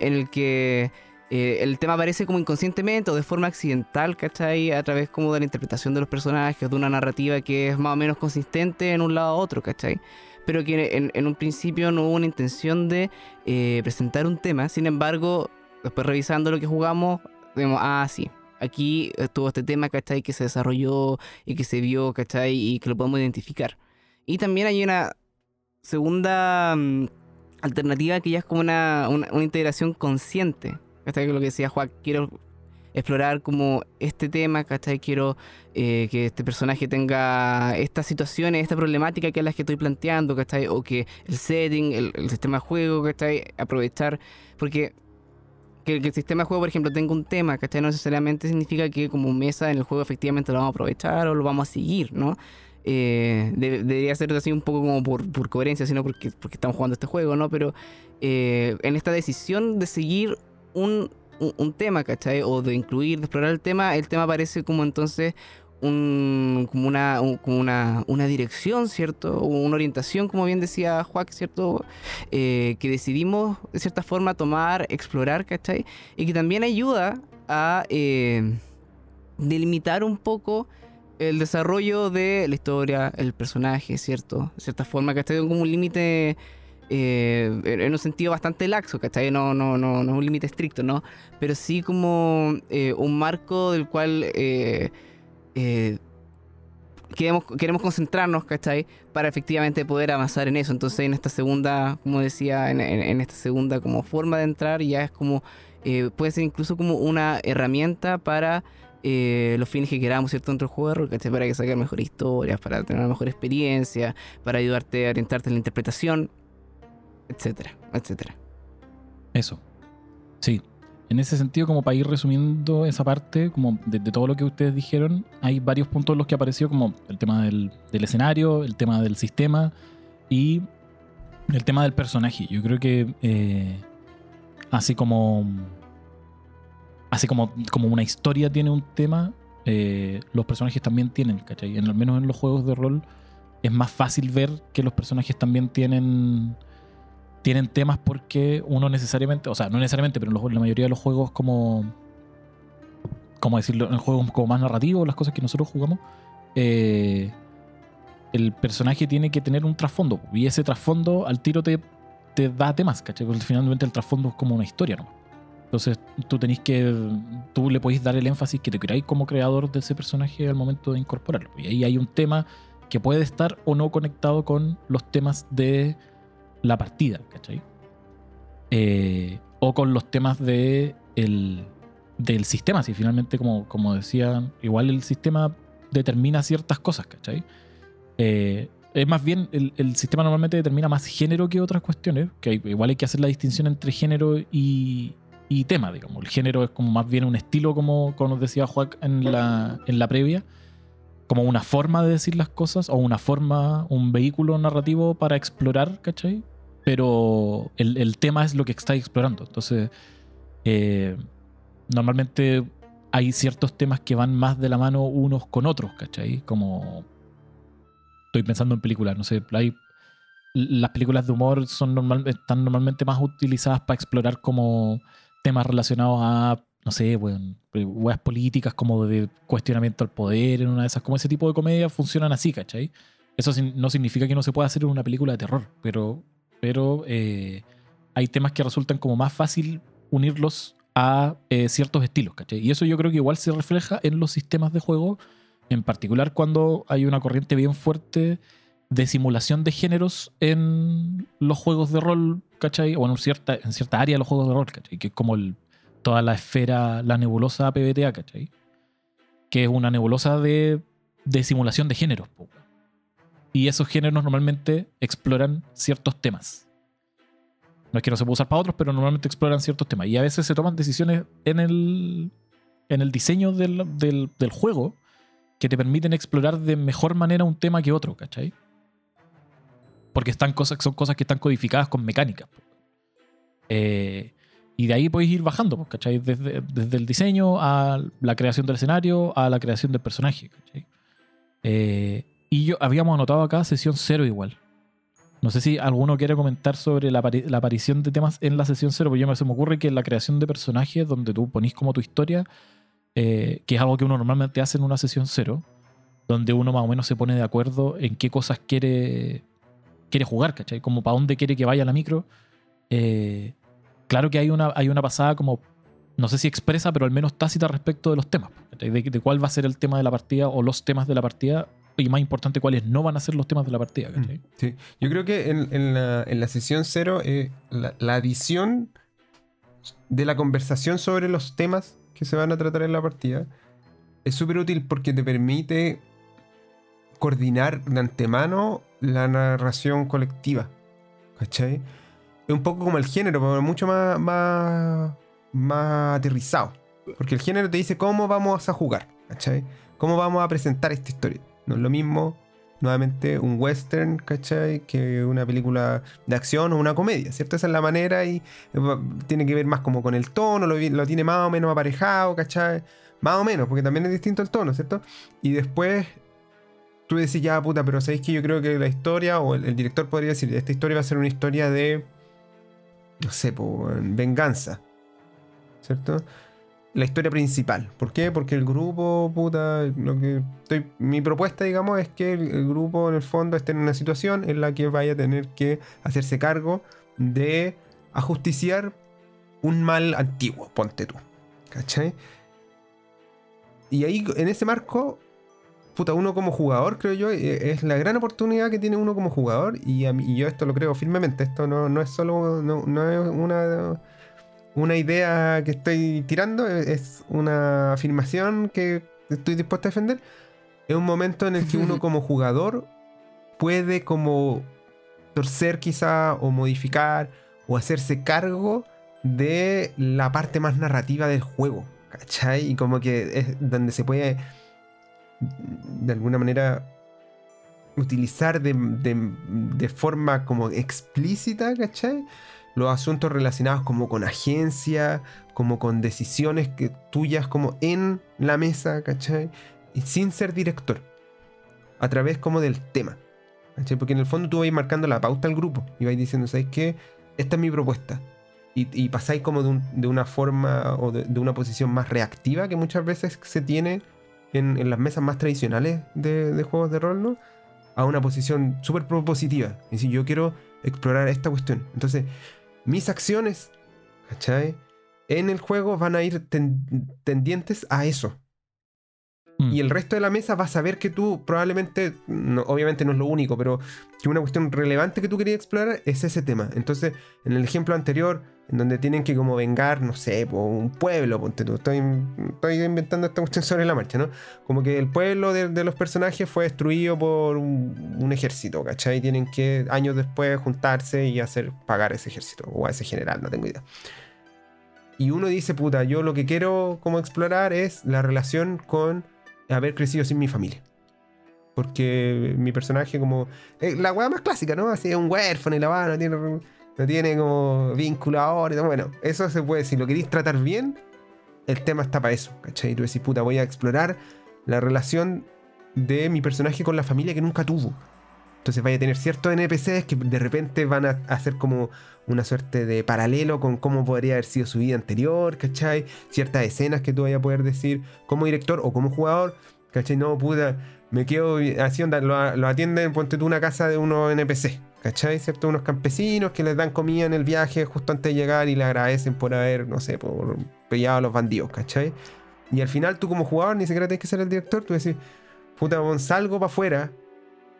en el que eh, el tema aparece como inconscientemente o de forma accidental, ¿cachai? A través como de la interpretación de los personajes, de una narrativa que es más o menos consistente en un lado a otro, ¿cachai? Pero que en, en un principio no hubo una intención de eh, presentar un tema, sin embargo, después revisando lo que jugamos, vemos, ah, sí, aquí estuvo este tema, ¿cachai? Que se desarrolló y que se vio, ¿cachai? Y que lo podemos identificar. Y también hay una segunda mm, alternativa que ya es como una, una, una integración consciente. ¿Cachai? Lo que decía Juan, quiero explorar como este tema, ¿cachai? Quiero eh, que este personaje tenga estas situaciones, esta problemática que es la que estoy planteando, ¿cachai? O que el setting, el, el sistema de juego, ¿cachai? Aprovechar, porque que, el sistema de juego, por ejemplo, tenga un tema, ¿cachai? No necesariamente significa que como mesa en el juego efectivamente lo vamos a aprovechar o lo vamos a seguir, ¿no? Eh, de- debería ser así un poco como por, por coherencia, sino porque, porque estamos jugando este juego, ¿no? Pero eh, en esta decisión de seguir un, un, un tema, ¿cachai? O de incluir, de explorar el tema, el tema parece como entonces un, como, una, un- como una, una dirección, ¿cierto? Una orientación, como bien decía Juan, ¿cierto? Eh, que decidimos, de cierta forma, tomar, explorar, ¿cachai? Y que también ayuda a eh, delimitar un poco el desarrollo de la historia, el personaje, ¿cierto? De cierta forma, ¿cachai? Como un límite... eh, en un sentido bastante laxo, ¿cachai? No, no, no, no es un límite estricto, ¿no? Pero sí como un marco del cual eh, queremos, queremos concentrarnos, ¿cachai? Para efectivamente poder avanzar en eso. Entonces en esta segunda, como decía, en, esta segunda como forma de entrar ya es como, eh, puede ser incluso como una herramienta para eh, los fines que queramos, ¿cierto? Dentro del juego ¿cachai? Para que sacar mejores historias, para tener una mejor experiencia, para ayudarte a orientarte en la interpretación, etcétera, etcétera. Eso. Sí. En ese sentido, como para ir resumiendo esa parte, como de, todo lo que ustedes dijeron, hay varios puntos en los que apareció, como el tema del, del escenario, el tema del sistema y el tema del personaje. Yo creo que eh, así como así como, como una historia tiene un tema, eh, los personajes también tienen, ¿cachai? En, al menos en los juegos de rol es más fácil ver que los personajes también tienen tienen temas porque uno necesariamente, o sea, no necesariamente, pero en, la mayoría de los juegos como, como decirlo, en juegos como más narrativos, las cosas que nosotros jugamos, eh, el personaje tiene que tener un trasfondo y ese trasfondo al tiro te, te da temas, ¿cachai? Porque finalmente el trasfondo es como una historia, ¿no? Entonces tú tenés que, tú le podéis dar el énfasis que te queráis como creador de ese personaje al momento de incorporarlo. Y ahí hay un tema que puede estar o no conectado con los temas de la partida, ¿cachai? Eh, o con los temas de el, del sistema, si finalmente, como, como decían, igual el sistema determina ciertas cosas, ¿cachai? Eh, es más bien, el, el sistema normalmente determina más género que otras cuestiones, que igual hay que hacer la distinción entre género y, y tema, digamos. El género es como más bien un estilo, como, como nos decía Juan en la, en la previa, como una forma de decir las cosas o una forma, un vehículo narrativo para explorar, ¿cachai? Pero el, el tema es lo que estáis explorando. Entonces, eh, normalmente hay ciertos temas que van más de la mano unos con otros, ¿cachai? Como estoy pensando en películas, no sé, hay las películas de humor son normal, están normalmente más utilizadas para explorar como temas relacionados a, no sé, weas políticas como de cuestionamiento al poder en una de esas, como ese tipo de comedias funcionan así, ¿cachai? Eso no significa que no se pueda hacer en una película de terror, pero, pero eh, hay temas que resultan como más fácil unirlos a eh, ciertos estilos, ¿cachai? Y eso yo creo que igual se refleja en los sistemas de juego, en particular cuando hay una corriente bien fuerte de simulación de géneros en los juegos de rol, ¿cachai? O en cierta, en cierta área de los juegos de rol, ¿cachai? Que es como toda la esfera, la nebulosa PBTA, ¿cachai? Que es una nebulosa de, de simulación de géneros. Y esos géneros normalmente exploran ciertos temas. No es que no se pueda usar para otros, pero normalmente exploran ciertos temas. Y a veces se toman decisiones en el, en el diseño del, del, juego que te permiten explorar de mejor manera un tema que otro, ¿cachai? Porque están cosas, son cosas que están codificadas con mecánicas. Eh, y de ahí podéis ir bajando, ¿cachai? Desde, desde el diseño a la creación del escenario a la creación del personaje, ¿cachai? Eh, y yo habíamos anotado acá sesión cero igual. No sé si alguno quiere comentar sobre la, apari- la aparición de temas en la sesión cero, porque yo me, se me ocurre que la creación de personajes, donde tú ponís como tu historia, eh, que es algo que uno normalmente hace en una sesión cero, donde uno más o menos se pone de acuerdo en qué cosas quiere, quiere jugar, ¿cachai? Como para dónde quiere que vaya la micro. Eh, claro que hay una, hay una pasada como, no sé si expresa, pero al menos tácita respecto de los temas, de cuál va a ser el tema de la partida o los temas de la partida, y más importante, cuáles no van a ser los temas de la partida, ¿cachai? Mm, Sí. Yo creo que en, en la, en la sesión cero, eh, la, la adición de la conversación sobre los temas que se van a tratar en la partida es súper útil porque te permite coordinar de antemano la narración colectiva. ¿Cachai? Es un poco como el género, pero mucho más, más, más aterrizado. Porque el género te dice cómo vamos a jugar, ¿cachai? Cómo vamos a presentar esta historia. No es lo mismo, nuevamente, un western, ¿cachai? Que una película de acción o una comedia, ¿cierto? Esa es la manera y eh, tiene que ver más como con el tono, lo, lo tiene más o menos aparejado, ¿cachai? Más o menos, porque también es distinto el tono, ¿cierto? Y después tú decís, ya puta, pero sabéis que yo creo que la historia, o el, director podría decir, esta historia va a ser una historia de, no sé, venganza, ¿cierto? La historia principal. ¿Por qué? Porque el grupo, puta, lo que estoy, mi propuesta, digamos, es que el, grupo en el fondo esté en una situación en la que vaya a tener que hacerse cargo de ajusticiar un mal antiguo, ponte tú. ¿Cachai? Y ahí, en ese marco, puta, uno como jugador, creo yo, eh, es la gran oportunidad que tiene uno como jugador. Y, a mí- yo esto lo creo firmemente. Esto no, no es solo. No, no es una, una idea que estoy tirando, es es una afirmación que estoy dispuesto a defender. Es un momento en el que uno como jugador puede como torcer quizá o modificar o hacerse cargo de la parte más narrativa del juego, ¿cachai? Y como que es donde se puede de alguna manera utilizar de, de- de forma como explícita, ¿cachai? Los asuntos relacionados como con agencia, como con decisiones que, tuyas como en la mesa, ¿cachai? Y sin ser director. A través como del tema. ¿cachai? Porque en el fondo tú vais marcando la pauta al grupo y vais diciendo, ¿sabes qué? Esta es mi propuesta. Y, pasáis como de, un- de una forma o de, de una posición más reactiva que muchas veces se tiene en, en las mesas más tradicionales de, de juegos de rol, ¿no? A una posición súper propositiva. Es decir, yo quiero explorar esta cuestión. Entonces, mis acciones, ¿cachai? En el juego van a ir ten- tendientes a eso. Mm. Y el resto de la mesa va a saber que tú probablemente, no- obviamente no es lo único, pero que una cuestión relevante que tú querías explorar es ese tema. Entonces, en el ejemplo anterior, en donde tienen que como vengar, no sé, po, un pueblo, ponte tú, estoy, estoy inventando esta cuestión sobre la marcha, ¿no? Como que el pueblo de, los personajes fue destruido por un, un ejército, ¿cachai? Tienen que años después juntarse y hacer pagar ese ejército, o a ese general, no tengo idea. Y uno dice, puta, yo lo que quiero como explorar es la relación con haber crecido sin mi familia. Porque mi personaje como... eh, la weá más clásica, ¿no? Así un huérfano y la va, no tiene, no tiene como vínculo ahora. Bueno, eso se puede, si lo queréis tratar bien, el tema está para eso, ¿cachai? Y tú decís, puta, voy a explorar la relación de mi personaje con la familia que nunca tuvo. Entonces vaya a tener ciertos NPCs que de repente van a hacer como una suerte de paralelo con cómo podría haber sido su vida anterior, ¿cachai? Ciertas escenas que tú vayas a poder decir como director o como jugador, ¿cachai? No, puta, me quedo así, onda, lo, lo atienden, ponte tú una casa de unos NPC, ¿cachai? ¿Cierto? Unos campesinos que les dan comida en el viaje justo antes de llegar y le agradecen por haber, no sé, por pillado a los bandidos, ¿cachai? Y al final tú como jugador ni siquiera tienes que ser el director, tú decís, puta, bon, salgo para afuera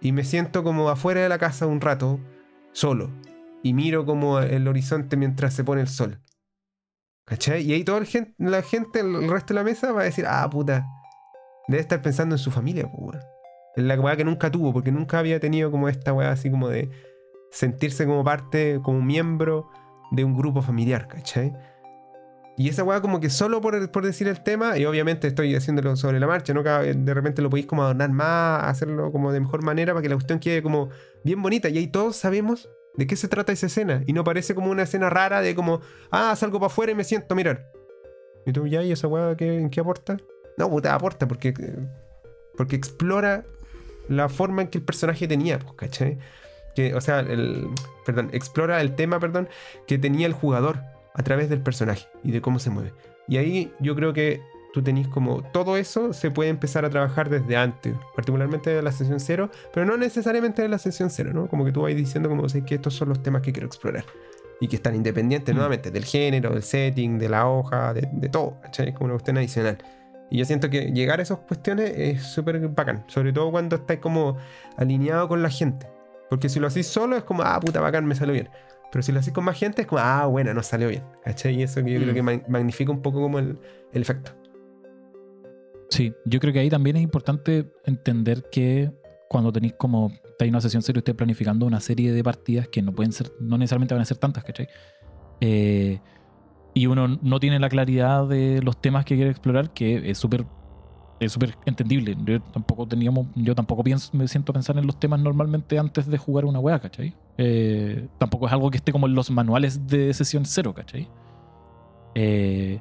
y me siento como afuera de la casa un rato, solo. Y miro como el horizonte mientras se pone el sol. ¿Cachai? Y ahí toda la gente, el resto de la mesa va a decir, ah, puta, debe estar pensando en su familia, pues. En la weá que nunca tuvo, porque nunca había tenido como esta weá así como de sentirse como parte, como miembro de un grupo familiar, ¿cachai? Y esa weá como que solo por, por decir el tema, y obviamente estoy haciéndolo sobre la marcha, ¿no? De repente lo podéis como adornar más, hacerlo como de mejor manera para que la cuestión quede como bien bonita. Y ahí todos sabemos de qué se trata esa escena. Y no parece como una escena rara de como, ah, salgo para afuera y me siento mirar. Y tú, ya, ¿y esa weá qué, en qué aporta? No, puta, aporta porque, porque explora la forma en que el personaje tenía, pues, ¿cachai? Que, o sea, el, perdón, explora el tema, perdón, que tenía el jugador a través del personaje y de cómo se mueve. Y ahí yo creo que tú tenés como todo eso se puede empezar a trabajar desde antes, particularmente de la sesión cero, pero no necesariamente de la sesión cero, ¿no? Como que tú vas diciendo como sé que estos son los temas que quiero explorar y que están independientes Mm. nuevamente del género, del setting, de la hoja, de, de todo, ¿cachai? Es como una cuestión adicional. Y yo siento que llegar a esas cuestiones es súper bacán, sobre todo cuando estás como alineado con la gente. Porque si lo hacís solo es como, ah, puta, bacán, me salió bien. Pero si lo hacís con más gente es como, ah, bueno, no salió bien. ¿Cachai? Y eso que yo creo Mm. que ma- magnifica un poco como el, el efecto. Sí, yo creo que ahí también es importante entender que cuando tenéis como estáis en una sesión seria, estáis planificando una serie de partidas que no pueden ser, no necesariamente van a ser tantas, ¿cachai? Eh, y uno no tiene la claridad de los temas que quiere explorar, que es súper es súper entendible. Yo tampoco teníamos, yo tampoco pienso, me siento a pensar en los temas normalmente antes de jugar una weá, ¿cachai? Eh, tampoco es algo que esté como en los manuales de sesión cero, ¿cachai? Eh,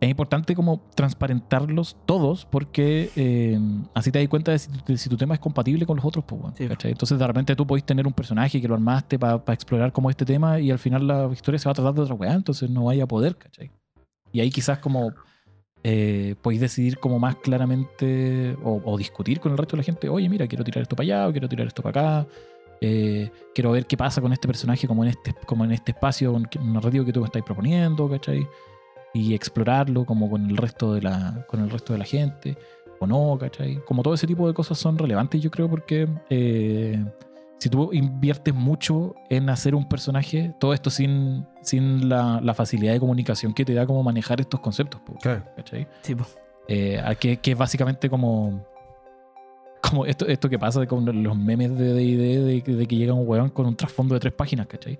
es importante como transparentarlos todos porque eh, así te das cuenta de si, tu- de si tu tema es compatible con los otros. Pues, weón, Sí. Entonces de repente tú podés tener un personaje que lo armaste para explorar como este tema y al final la historia se va a tratar de otra weá, entonces no vaya a poder, ¿cachai? Y ahí quizás como eh, podéis decidir como más claramente o, discutir con el resto de la gente, oye, mira, quiero tirar esto para allá o quiero tirar esto para acá. eh, quiero ver qué pasa con este personaje como en este, como en este espacio narrativo que tú me estáis proponiendo, ¿cachai? Y explorarlo como con el resto de la, con el resto de la gente, o no, ¿cachai? Como todo ese tipo de cosas son relevantes, yo creo, porque eh, si tú inviertes mucho en hacer un personaje, todo esto sin, sin la, la facilidad de comunicación que te da como manejar estos conceptos, po, Claro. ¿cachai? Sí. Eh, que, que es básicamente como como esto, esto que pasa con los memes de D&D de, de que llega un weón con un trasfondo de tres páginas, ¿cachai?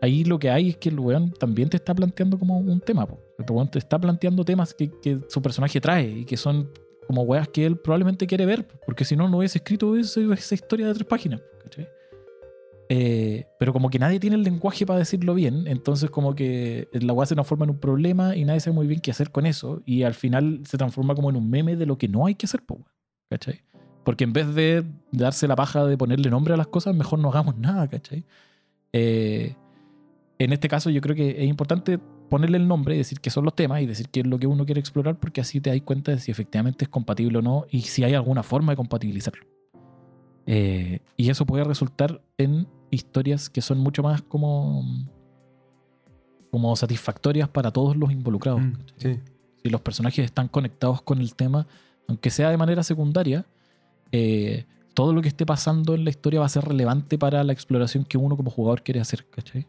Ahí lo que hay es que el weón también te está planteando como un tema, po. El weón te está planteando temas que, que su personaje trae y que son como weas que él probablemente quiere ver, po, porque si no, no hubiese escrito ese- esa historia de tres páginas. Eh, pero como que nadie tiene el lenguaje para decirlo bien, entonces como que la weá se transforma en un problema y nadie sabe muy bien qué hacer con eso y al final se transforma como en un meme de lo que no hay que hacer, ¿cachai? Porque en vez de darse la paja de ponerle nombre a las cosas, mejor no hagamos nada, ¿cachai? Eh, en este caso yo creo que es importante ponerle el nombre y decir qué son los temas y decir qué es lo que uno quiere explorar porque así te das cuenta de si efectivamente es compatible o no y si hay alguna forma de compatibilizarlo. Eh, y eso puede resultar en historias que son mucho más como, como satisfactorias para todos los involucrados. Mm, si los personajes están conectados con el tema, aunque sea de manera secundaria, eh, todo lo que esté pasando en la historia va a ser relevante para la exploración que uno como jugador quiere hacer, ¿cachai?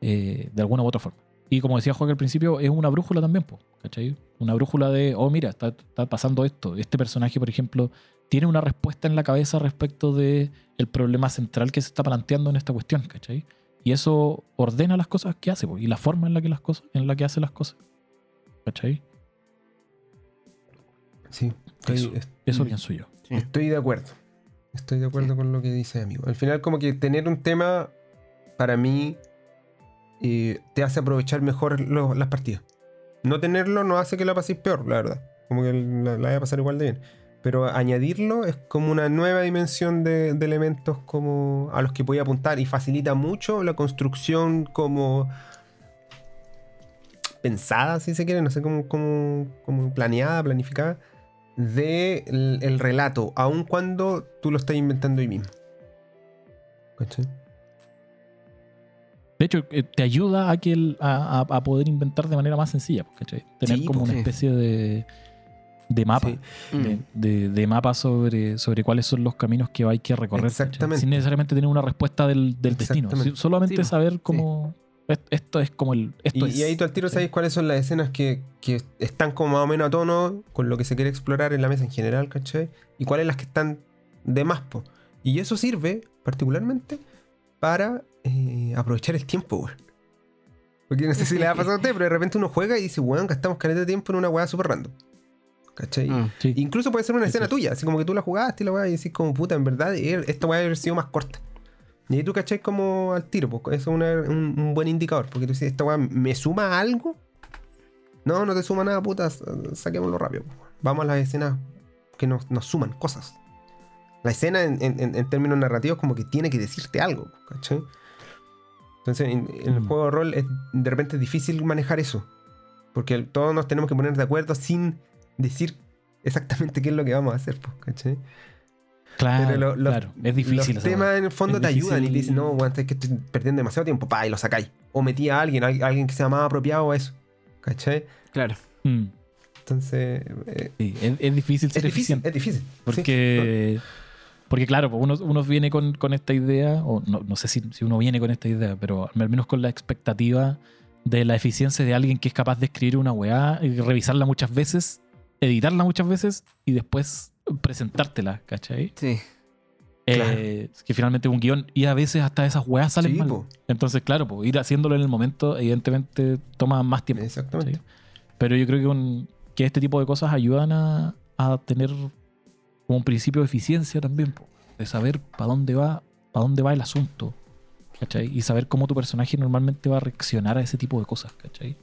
Eh, de alguna u otra forma. Y como decía Juan al principio, es una brújula también, po, ¿cachai? Una brújula de, oh, mira, está, está pasando esto. Este personaje, por ejemplo, tiene una respuesta en la cabeza respecto de el problema central que se está planteando en esta cuestión, ¿cachai? Y eso ordena las cosas que hace, po, y la forma en la que las cosas, en la que hace las cosas. ¿Cachai? Sí. Estoy, Eso. est- Eso pienso yo. Sí. Estoy de acuerdo. Estoy de acuerdo con lo que dice amigo. Al final, como que tener un tema, para mí, eh, te hace aprovechar mejor lo- las partidas. No tenerlo no hace que la paséis peor, la verdad. Como que la, la vaya a pasar igual de bien. Pero añadirlo es como una nueva dimensión de, de elementos como a los que voy a apuntar y facilita mucho la construcción como pensada, si se quiere, no sé cómo, cómo, cómo planeada, planificada, de el, el relato, aun cuando tú lo estás inventando ahí mismo. ¿Cachai? De hecho, eh, te ayuda a, que el- a, poder inventar de manera más sencilla, pues, ¿cachai? Tener Sí, como pues, una especie de, de mapa. Sí. De, Mm. de- de mapa sobre, sobre cuáles son los caminos que hay que recorrer. ¿cachai? Exactamente. Sin necesariamente tener una respuesta del, del destino. Solamente Sí, pues, saber cómo. est- Esto es como el. Esto Y, es, y ahí tú al tiro sabes cuáles son las escenas que, que están como más o menos a tono con lo que se quiere explorar en la mesa en general, ¿cachai? Y cuáles las que están de más, po. Y eso sirve particularmente para eh, aprovechar el tiempo, weón. Porque no sé si le ha pasado a usted, pero de repente uno juega y dice, weón, gastamos caleta de tiempo en una weá súper random. ¿Cachai? Mm. Sí. Incluso puede ser una escena sí. tuya, así como que tú la jugaste y la weá y decís como puta, en verdad, eh, esta weá haber sido más corta. Y ahí tú cachai como al tiro, pues eso es una- un, un buen indicador, porque tú dices, esta weá me suma algo. No, no te suma nada, puta, saquémoslo rápido. po. Vamos a las escenas que nos, nos suman cosas. La escena en, en- en- en términos narrativos como que tiene que decirte algo, ¿cachai? Entonces en, en el Mm. juego de rol es, de repente es difícil manejar eso. Porque todos nos tenemos que poner de acuerdo sin decir exactamente qué es lo que vamos a hacer, pues, ¿cachai? Claro, Pero lo- los, claro. Es difícil. Los temas en el fondo Es te ayudan y te difícil. dicen, no, weón, es que estoy perdiendo demasiado tiempo, pa, y lo sacáis. O metí a alguien, a alguien que sea más apropiado a eso. ¿Cachai? Claro. Mm, Entonces, eh, sí, es, es difícil es ser difícil, eficiente. es difícil. sí. Porque, porque claro, pues uno, uno viene con, con esta idea, o no, no sé si, si uno viene con esta idea, pero al menos con la expectativa de la eficiencia de alguien que es capaz de escribir una weá y revisarla muchas veces, editarla muchas veces y después presentártela, ¿cachai? Sí. Claro. Eh, que finalmente es un guion y a veces hasta esas weas salen Sí, mal. po. Entonces, claro, pues ir haciéndolo en el momento evidentemente toma más tiempo. Exactamente. Pero yo creo que, un- que este tipo de cosas ayudan a, a tener como un principio de eficiencia también, de saber para dónde va, para dónde va el asunto, ¿cachai? Y saber cómo tu personaje normalmente va a reaccionar a ese tipo de cosas, ¿cachai?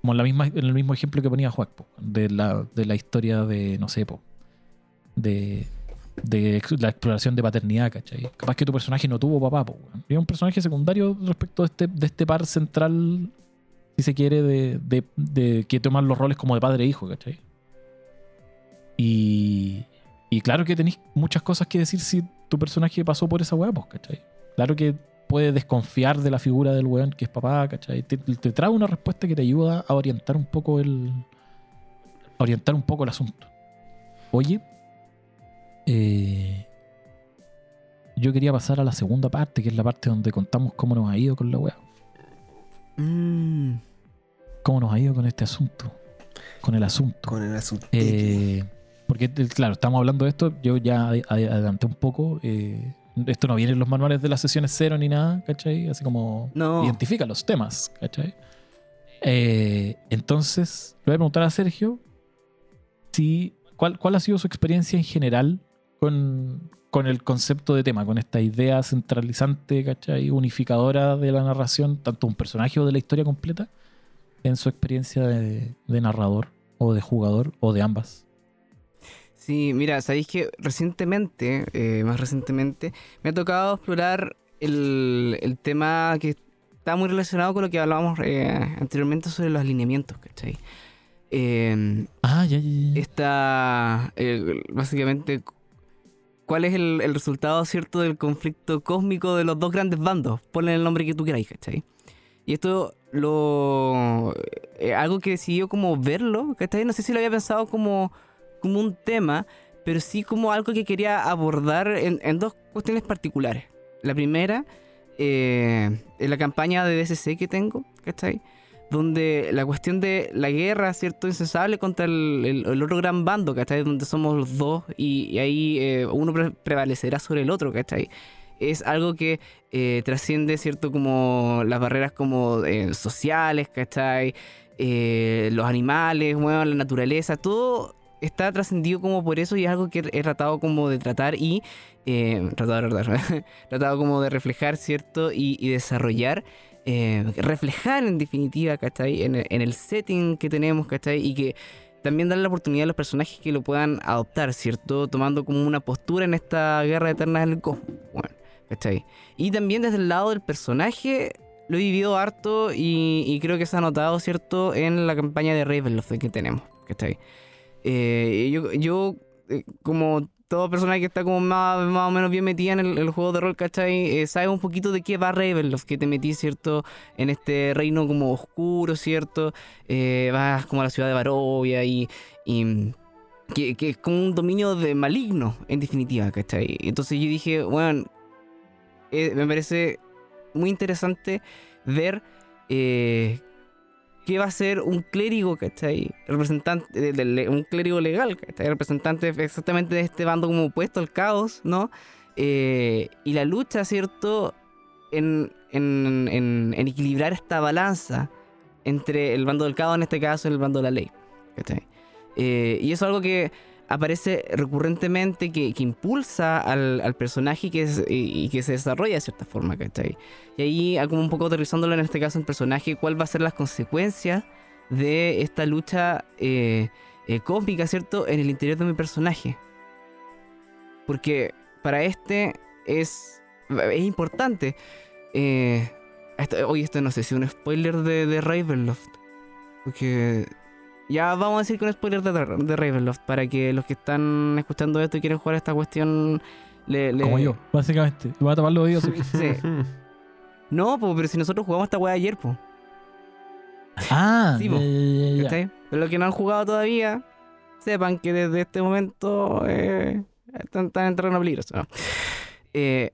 Como en, la misma, en el mismo ejemplo que ponía Juan, de la, de la historia de, no sé, de, de la exploración de paternidad, ¿cachai? Capaz que tu personaje no tuvo papá, po, es un personaje secundario respecto de este, de este par central, si se quiere, de, de, de que toman los roles como de padre e hijo, ¿cachai? Y, y claro que tenéis muchas cosas que decir si tu personaje pasó por esa weá, pues, ¿cachai? Claro que puede desconfiar de la figura del weón que es papá, ¿cachai? Te, te trae una respuesta que te ayuda a orientar un poco el. a orientar un poco el asunto. Oye, eh, yo quería pasar a la segunda parte, que es la parte donde contamos cómo nos ha ido con la weá. Mm. Cómo nos ha ido con este asunto. Con el asunto. Con el asunto. Eh, porque, eh, claro, estamos hablando de esto, yo ya ade- ade- adelanté un poco. eh, esto no viene en los manuales de las sesiones cero ni nada, ¿cachai? Así como No. identifica los temas, ¿cachai? Eh, entonces, le voy a preguntar a Sergio si, ¿cuál, cuál ha sido su experiencia en general con, con el concepto de tema, con esta idea centralizante, ¿cachai? Unificadora de la narración, tanto un personaje o de la historia completa, en su experiencia de, de narrador o de jugador o de ambas. Sí, mira, sabéis que recientemente, eh, más recientemente, me ha tocado explorar el, el tema que está muy relacionado con lo que hablábamos eh, anteriormente sobre los alineamientos, ¿cachai? Eh, Ah, ya, ya, ya. está básicamente cuál es el, el resultado cierto del conflicto cósmico de los dos grandes bandos. Ponle el nombre que tú queráis, ¿cachai? Y esto lo eh, algo que decidió como verlo, ¿cachai? No sé si lo había pensado como, como un tema, pero sí como algo que quería abordar en, dos cuestiones particulares. La primera, eh, en la campaña de DSC que tengo, ¿cachai? donde la cuestión de la guerra, ¿cierto? Incesable contra el, otro gran bando, ¿cachai? Donde somos los dos y, ahí eh, uno pre- prevalecerá sobre el otro, ¿cachai? Es algo que eh, trasciende, ¿cierto? Como las barreras como eh, sociales, ¿cachai? Eh, los animales, bueno, la naturaleza, todo está trascendido como por eso y es algo que he tratado como de tratar y... eh, tratado, de tratar, tratado como de reflejar, ¿cierto? Y, desarrollar eh, reflejar en definitiva, ¿cachai? En en el setting que tenemos, ¿cachai? Y que también darle la oportunidad a los personajes que lo puedan adoptar, ¿cierto? Tomando como una postura en esta guerra eterna en el cosmos, bueno, ¿cachai? Y también desde el lado del personaje lo he vivido harto y, y creo que se ha notado, ¿cierto? En la campaña de Ravenloft que tenemos, ¿cachai? Eh, yo, yo eh, como toda persona que está como más, más o menos bien metida en el, juego de rol, ¿cachai? Eh, sabe un poquito de qué va Ravenloft, que te metí, ¿cierto? En este reino como oscuro, ¿cierto? Eh, vas como a la ciudad de Barovia y... y que, que es como un dominio de maligno, en definitiva, ¿cachai? Entonces yo dije, bueno, me parece muy interesante ver qué va a ser un clérigo, ¿cachai? Representante, de- un clérigo legal, ¿cachai? Representante exactamente de este bando como opuesto al caos, ¿no? Eh, y la lucha, ¿cierto? En, en, en- en equilibrar esta balanza entre el bando del caos, en este caso, y el bando de la ley, ¿cachai? Eh, y eso es algo que aparece recurrentemente, que, que impulsa al, al personaje que, y, que se desarrolla de cierta forma, ¿cachai? Y ahí, ah, como un poco aterrizándolo en este caso en personaje, cuál va a ser las consecuencias de esta lucha eh, eh, cósmica, ¿cierto? En el interior de mi personaje. Porque para este es, es importante. Eh, esto no sé si es un spoiler de, de Ravenloft. Porque ya vamos a decir que un spoiler de, de Ravenloft para que los que están escuchando esto y quieren jugar esta cuestión le, le- Como yo, básicamente. Voy a tapar los oídos. Sí. No, po, pero si nosotros jugamos esta weá ayer, pues. ah, Sí, po. ya, ya. Pero los que no han jugado todavía, sepan que desde este momento eh, están, están en terreno peligroso. ¿no? Eh,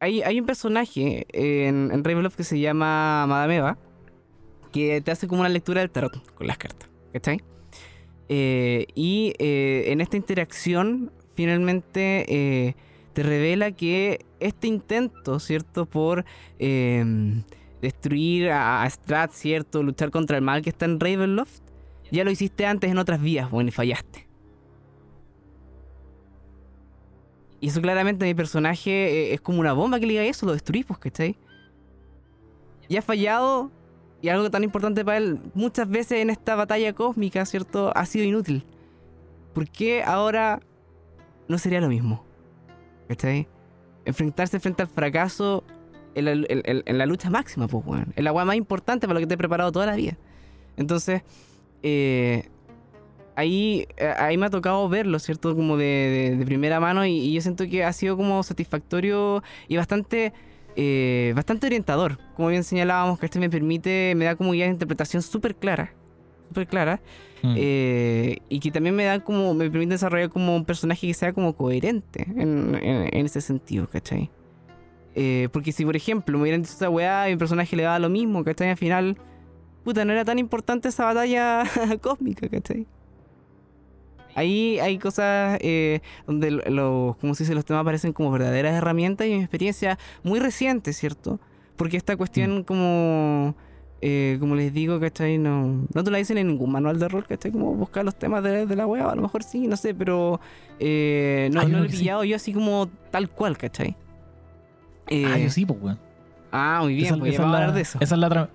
hay, hay un personaje en, en Ravenloft que se llama Madame Eva, que te hace como una lectura del tarot con las cartas. ¿Cachai? Eh, y eh, en esta interacción, finalmente eh, te revela que este intento, ¿cierto? Por eh, destruir a, a Strat, ¿cierto? Luchar contra el mal que está en Ravenloft, ya lo hiciste antes en otras vías, bueno, y fallaste. Y eso claramente mi personaje eh, es como una bomba que le diga eso, lo destruís, pues, ¿cachai? Y has fallado y algo tan importante para él, muchas veces en esta batalla cósmica, ¿cierto? Ha sido inútil. ¿Por qué ahora no sería lo mismo? ¿Cachai? Enfrentarse frente al fracaso en la, lucha máxima, pues, weón. Es la weá más importante para lo que te he preparado toda la vida. Entonces, eh, ahí, eh, ahí me ha tocado verlo, ¿cierto? Como de, primera mano y yo siento que ha sido como satisfactorio y bastante... eh, bastante orientador, como bien señalábamos, que este me permite, me da como guía de interpretación súper clara, súper clara, Mm. eh, y que también me da como, me permite desarrollar como un personaje que sea como coherente en, en- en ese sentido, ¿cachai? Eh, porque si por ejemplo me hubieran dicho esa weá y mi personaje le daba lo mismo, ¿cachai? Al final, puta, no era tan importante esa batalla cósmica, ¿cachai? Ahí hay cosas eh, donde lo- los, como se dice, los temas parecen como verdaderas herramientas y mi experiencia muy reciente, ¿cierto? Porque esta cuestión como, eh, como les digo, ¿cachai? No, no te la dicen en ningún manual de rol, ¿cachai? Como buscar los temas de, de la web, a lo mejor sí, no sé, pero eh, no, Hay lo he que sí. pillado yo así como tal cual, ¿cachai? Eh, Ah, yo sí, pues, weón. ah, muy bien, Esa- pues esa vamos a es hablar la- de eso. Esa es la, tra-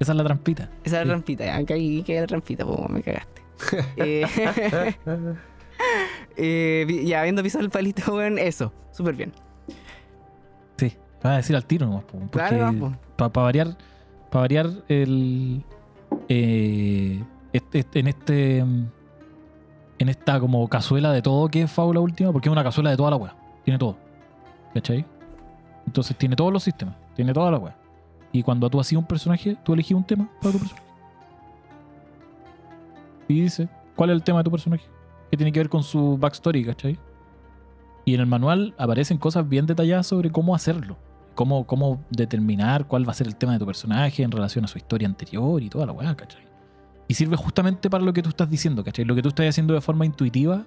esa es la trampita. Esa es sí. la trampita, ya, caí, caí la trampita, pues me cagaste. Eh, eh, ya, habiendo pisado el palito, weón, eso, súper bien. Sí, voy a decir al tiro nomás, porque Claro, para variar, para variar el eh, este- este- en este en esta como cazuela de todo que es Fábula Última, porque es una cazuela de toda la wea, tiene todo. ¿Cachai? Entonces tiene todos los sistemas, tiene toda la wea. Y cuando tú hacías un personaje, tú elegías un tema para tu personaje. Y dice, ¿cuál es el tema de tu personaje? Que tiene que ver con su backstory, ¿cachai? Y en el manual aparecen cosas bien detalladas sobre cómo hacerlo. Cómo, cómo determinar cuál va a ser el tema de tu personaje en relación a su historia anterior y toda la weá, ¿cachai? Y sirve justamente para lo que tú estás diciendo, ¿cachai? Lo que tú estás haciendo de forma intuitiva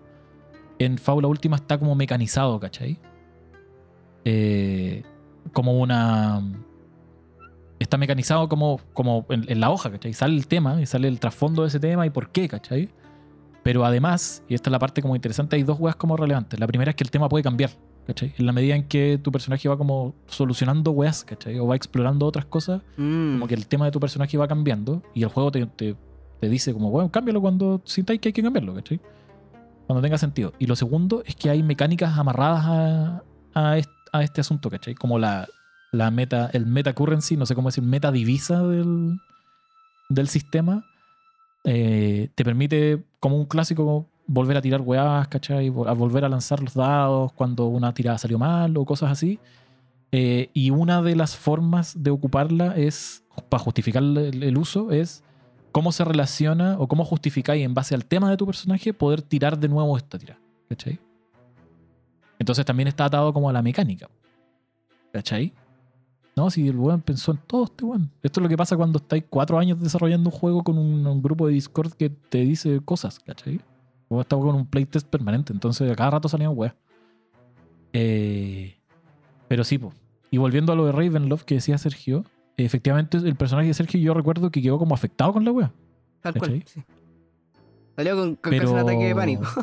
en Fábula Última está como mecanizado, ¿cachai? Eh, como una... Está mecanizado como, como en, en la hoja, ¿cachai? Sale el tema y sale el trasfondo de ese tema y por qué, ¿cachai? Pero además, y esta es la parte como interesante, hay dos weas como relevantes. La primera es que el tema puede cambiar, ¿cachai? En la medida en que tu personaje va como solucionando weas, ¿cachai? O va explorando otras cosas, Mm. como que el tema de tu personaje va cambiando y el juego te, te- te dice como, bueno, cámbialo cuando sintáis que hay que cambiarlo, ¿cachai? Cuando tenga sentido. Y lo segundo es que hay mecánicas amarradas a, a, est- a este asunto, ¿cachai? Como la, la meta, el meta currency, no sé cómo decir, meta divisa del, del sistema, eh, te permite, como un clásico, volver a tirar weas, ¿cachai? A volver a lanzar los dados cuando una tirada salió mal o cosas así. Eh, y una de las formas de ocuparla es, para justificar el, el uso, es cómo se relaciona o cómo justificáis en base al tema de tu personaje poder tirar de nuevo esta tirada. ¿Cachai? Entonces también está atado como a la mecánica. ¿Cachai? No, si el weón pensó en todo este weón. Esto es lo que pasa cuando estáis cuatro años desarrollando un juego con un, un grupo de Discord que te dice cosas, ¿cachai? O estaba con un playtest permanente, entonces a cada rato salían weas. Eh, pero sí, po. Y volviendo a lo de Ravenloft que decía Sergio, efectivamente el personaje de Sergio yo recuerdo que quedó como afectado con la wea. Tal cual, sí. Salió con, con Pero- casi un ataque de pánico.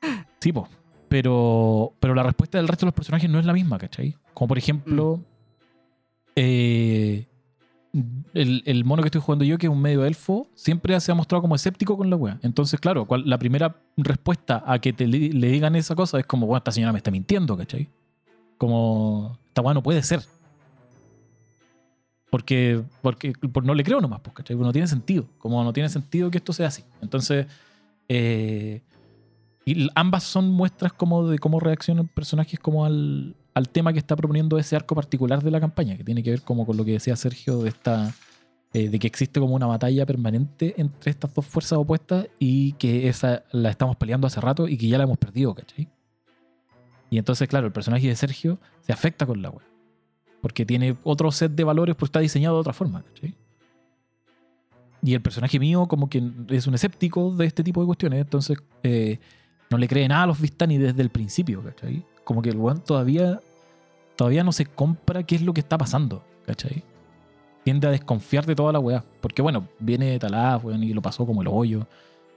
Sí, po. Pero, pero la respuesta del resto de los personajes no es la misma, ¿cachai? Como por ejemplo, eh, el, mono que estoy jugando yo, que es un medio elfo, siempre se ha mostrado como escéptico con la wea. Entonces, claro, la primera respuesta a que te le, digan esa cosa es como, bueno, esta señora me está mintiendo, ¿cachai? Como, esta wea no puede ser. Porque, porque por- no le creo nomás, pues, ¿cachai? Porque no tiene sentido. Como no tiene sentido que esto sea así. Entonces, eh, y ambas son muestras como de cómo reaccionan personajes como al, al tema que está proponiendo ese arco particular de la campaña, que tiene que ver como con lo que decía Sergio de esta eh, de que existe como una batalla permanente entre estas dos fuerzas opuestas y que esa la estamos peleando hace rato y que ya la hemos perdido, ¿cachai? Y entonces, claro, el personaje de Sergio se afecta con la web. Porque tiene otro set de valores, pues está diseñado de otra forma, ¿cachai? Y el personaje mío como que es un escéptico de este tipo de cuestiones, entonces eh, no le cree nada a los Vistani desde el principio, ¿cachai? Como que el weón todavía, todavía no se compra qué es lo que está pasando, ¿cachai? Tiende a desconfiar de toda la weá. Porque bueno, viene de Talá, weón, y lo pasó como el hoyo.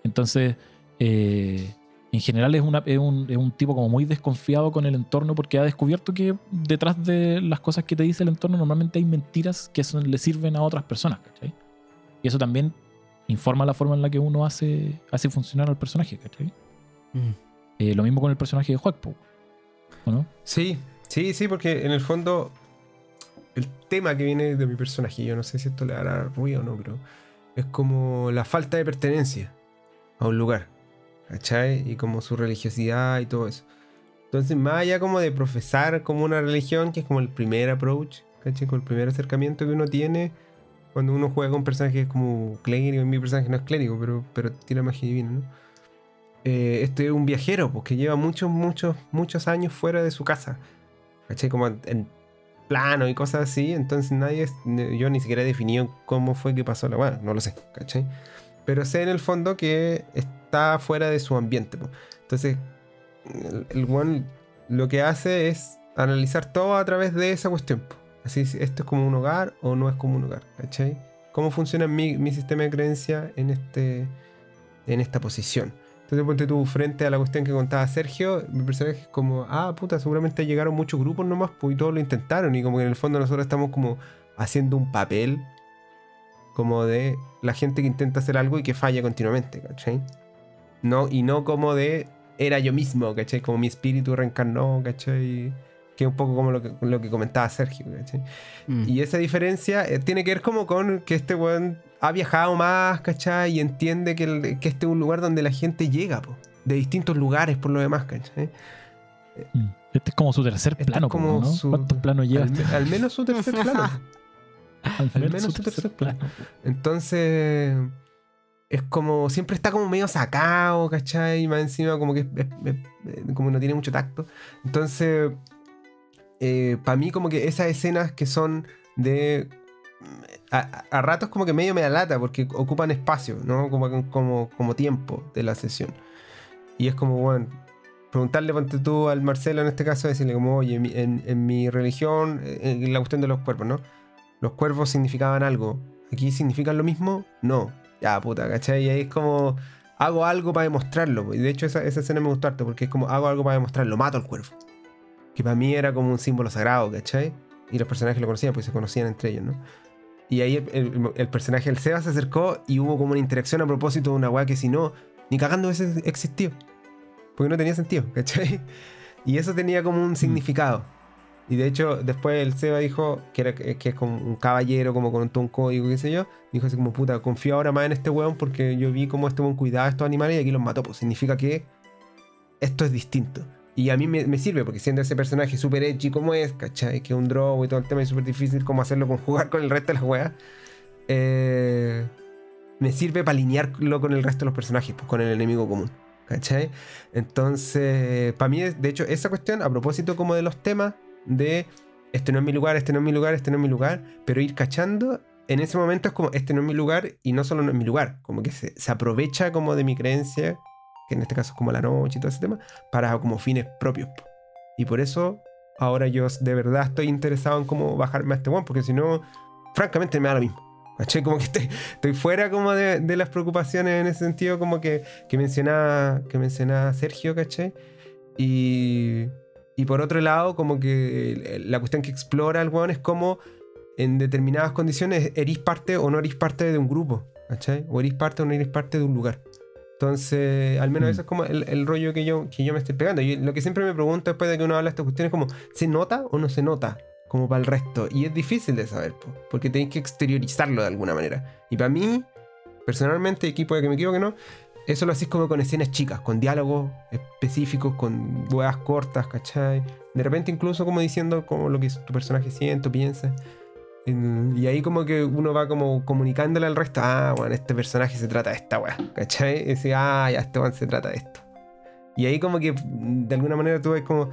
Entonces, eh, en general es, una, es, un, es un tipo como muy desconfiado con el entorno porque ha descubierto que detrás de las cosas que te dice el entorno normalmente hay mentiras que son- le sirven a otras personas, ¿cachai? Y eso también informa la forma en la que uno hace, hace funcionar al personaje, ¿cachai? Mm. Eh, lo mismo con el personaje de po, Sí, sí, sí, porque en el fondo el tema que viene de mi personaje, yo no sé si esto le hará ruido o no, pero es como la falta de pertenencia a un lugar, ¿cachai? Y como su religiosidad y todo eso. Entonces, más allá como de profesar como una religión, que es como el primer approach, ¿cachai? Como el primer acercamiento que uno tiene cuando uno juega con personajes como clérigo, mi personaje no es clérigo, pero, pero tiene magia divina, ¿no? Eh, este es un viajero, porque lleva muchos, muchos, muchos años fuera de su casa. ¿Cachai? Como en, plano y cosas así. Entonces nadie, yo ni siquiera he definido cómo fue que pasó la bueno, no lo sé, ¿cachai? Pero sé en el fondo que está fuera de su ambiente. po. Entonces, el, weón lo que hace es analizar todo a través de esa cuestión. po. Así, si esto es como un hogar o no es como un hogar, ¿cachai? ¿Cómo funciona mi, mi sistema de creencia en, este, en esta posición? Entonces ponte tú frente a la cuestión que contaba Sergio, mi personaje es como, ah, puta, seguramente llegaron muchos grupos nomás, pues y todos lo intentaron, y como que en el fondo nosotros estamos como haciendo un papel como de la gente que intenta hacer algo y que falla continuamente, ¿cachai? No, y no como de era yo mismo, ¿cachai? Como mi espíritu reencarnó, ¿cachai? Que es un poco como lo que, lo que comentaba Sergio, ¿cachai? Mm. Y esa diferencia eh, tiene que ver como con que este weón ha viajado más, ¿cachai? Y entiende que, el- que este es un lugar donde la gente llega, po, de distintos lugares por lo demás, ¿cachai? Mm. Este es como su tercer Este plano, como ¿no? su- ¿Cuántos planos lleva Al, este? al menos su tercer plano. Al al menos su tercer tercer plano. Entonces, es como, siempre está como medio sacado, ¿cachai? Y más encima como que es- es- es- como no tiene mucho tacto. Entonces, para mí como que esas escenas que son de... A, a- a ratos como que medio me da lata porque ocupan espacio, ¿no? Como, como, como tiempo de la sesión. Y es como, bueno, preguntarle, ponte tú al Marcelo en este caso, decirle como, oye, en, en- mi religión, eh, en la cuestión de los cuerpos, ¿no? Los cuervos significaban algo. ¿Aquí significan lo mismo? No. Ya, puta, ¿cachai? Y ahí es como, hago algo para demostrarlo. Y de hecho esa, esa escena me gustó harto porque es como, hago algo para demostrarlo, mato al cuervo. Que para mí era como un símbolo sagrado, ¿cachai? Y los personajes lo conocían, pues se conocían entre ellos, ¿no? Y ahí el, el- el personaje del Seba se acercó y hubo como una interacción a propósito de una weá que si no, ni cagando hubiese existido. Porque no tenía sentido, ¿cachai? Y eso tenía como un significado. Y de hecho, después el Seba dijo que, era, que es como un caballero, como con todo un código, qué sé yo. Dijo así como, puta, confío ahora más en este weón porque yo vi cómo este weón cuidaba a estos animales y aquí los mató. Pues significa que esto es distinto. Y a mí me, me sirve porque siendo ese personaje súper edgy como es, ¿cachai? Que un draw y todo el tema es súper difícil como hacerlo conjugar con el resto de las weas. eh, me sirve para alinearlo con el resto de los personajes, pues con el enemigo común. ¿Cachai? Entonces, para mí, de hecho, esa cuestión, a propósito como de los temas, de este no es mi lugar, este no es mi lugar, este no es mi lugar, pero ir cachando, en ese momento es como, este no es mi lugar y no solo no es mi lugar, como que se, se aprovecha como de mi creencia, que en este caso es como la noche y todo ese tema, para como fines propios. Y por eso, ahora yo de verdad estoy interesado en cómo bajarme a este one, porque si no, francamente me da lo mismo. ¿Cachai? Como que estoy, estoy fuera como de, de las preocupaciones en ese sentido, como que, que mencionaba, que mencionaba Sergio, ¿cachai? Y, y por otro lado, como que la cuestión que explora el weón es como en determinadas condiciones erís parte o no erís parte de un grupo, ¿cachai? O erís parte o no erís parte de un lugar. Entonces, al menos Mm. eso es como el, el rollo que yo, que yo me estoy pegando. Y lo que siempre me pregunto después de que uno habla de estas cuestiones es como, ¿se nota o no se nota? Como para el resto. Y es difícil de saber, po, porque tenéis que exteriorizarlo de alguna manera. Y para mí, personalmente, equipo de que me equivoque, ¿no? Eso lo hacís como con escenas chicas, con diálogos específicos, con huevas cortas, ¿cachai? De repente incluso como diciendo como lo que tu personaje siente o piensa. En- Y ahí como que uno va como comunicándole al resto, ah, bueno, este personaje se trata de esta weá, ¿cachai? Y dice, ah, ya, este weón se trata de esto. Y ahí como que de alguna manera tú vas como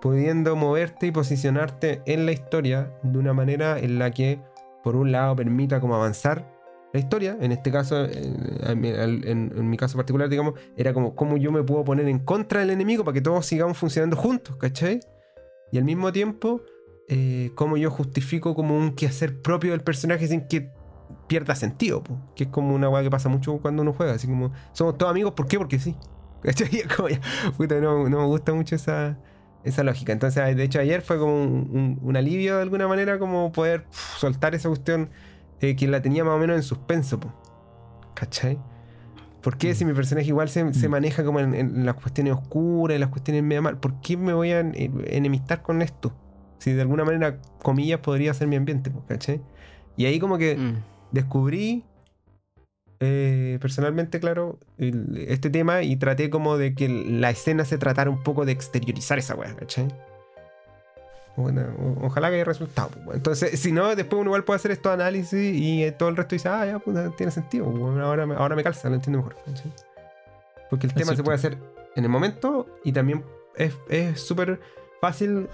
pudiendo moverte y posicionarte en la historia de una manera en la que, por un lado, permita como avanzar la historia. En este caso, en, mi- en- en mi caso particular, digamos, era como cómo yo me puedo poner en contra del enemigo para que todos sigamos funcionando juntos, ¿cachai? Y al mismo tiempo, eh, cómo yo justifico como un quehacer propio del personaje sin que pierda sentido, po. que es como una weá que pasa mucho cuando uno juega, así como somos todos amigos, ¿por qué? Porque sí. Puta, no, no me gusta mucho esa, esa lógica. Entonces, de hecho, ayer fue como un, un- un alivio de alguna manera, como poder soltar esa cuestión eh, que la tenía más o menos en suspenso, po. ¿cachai? ¿Por qué si mi personaje igual se, se Mm. maneja como en, en las cuestiones oscuras, en las cuestiones medio mal? ¿Por qué me voy a en- enemistar con esto? Si de alguna manera, comillas, podría ser mi ambiente, po, ¿cachai? Y ahí como que Mm. descubrí eh, personalmente, claro, el- este tema y traté como de que la escena se tratara un poco de exteriorizar esa weá, ¿cachai? Bueno, ojalá que haya resultado. pues. Entonces, si no, después uno igual puede hacer estos análisis y eh, todo el resto dice, ah, ya, puta, tiene sentido. weón, Ahora, me- ahora me calza, lo entiendo mejor. ¿cachai? Porque el Es tema se puede hacer en el momento y también es es súper fácil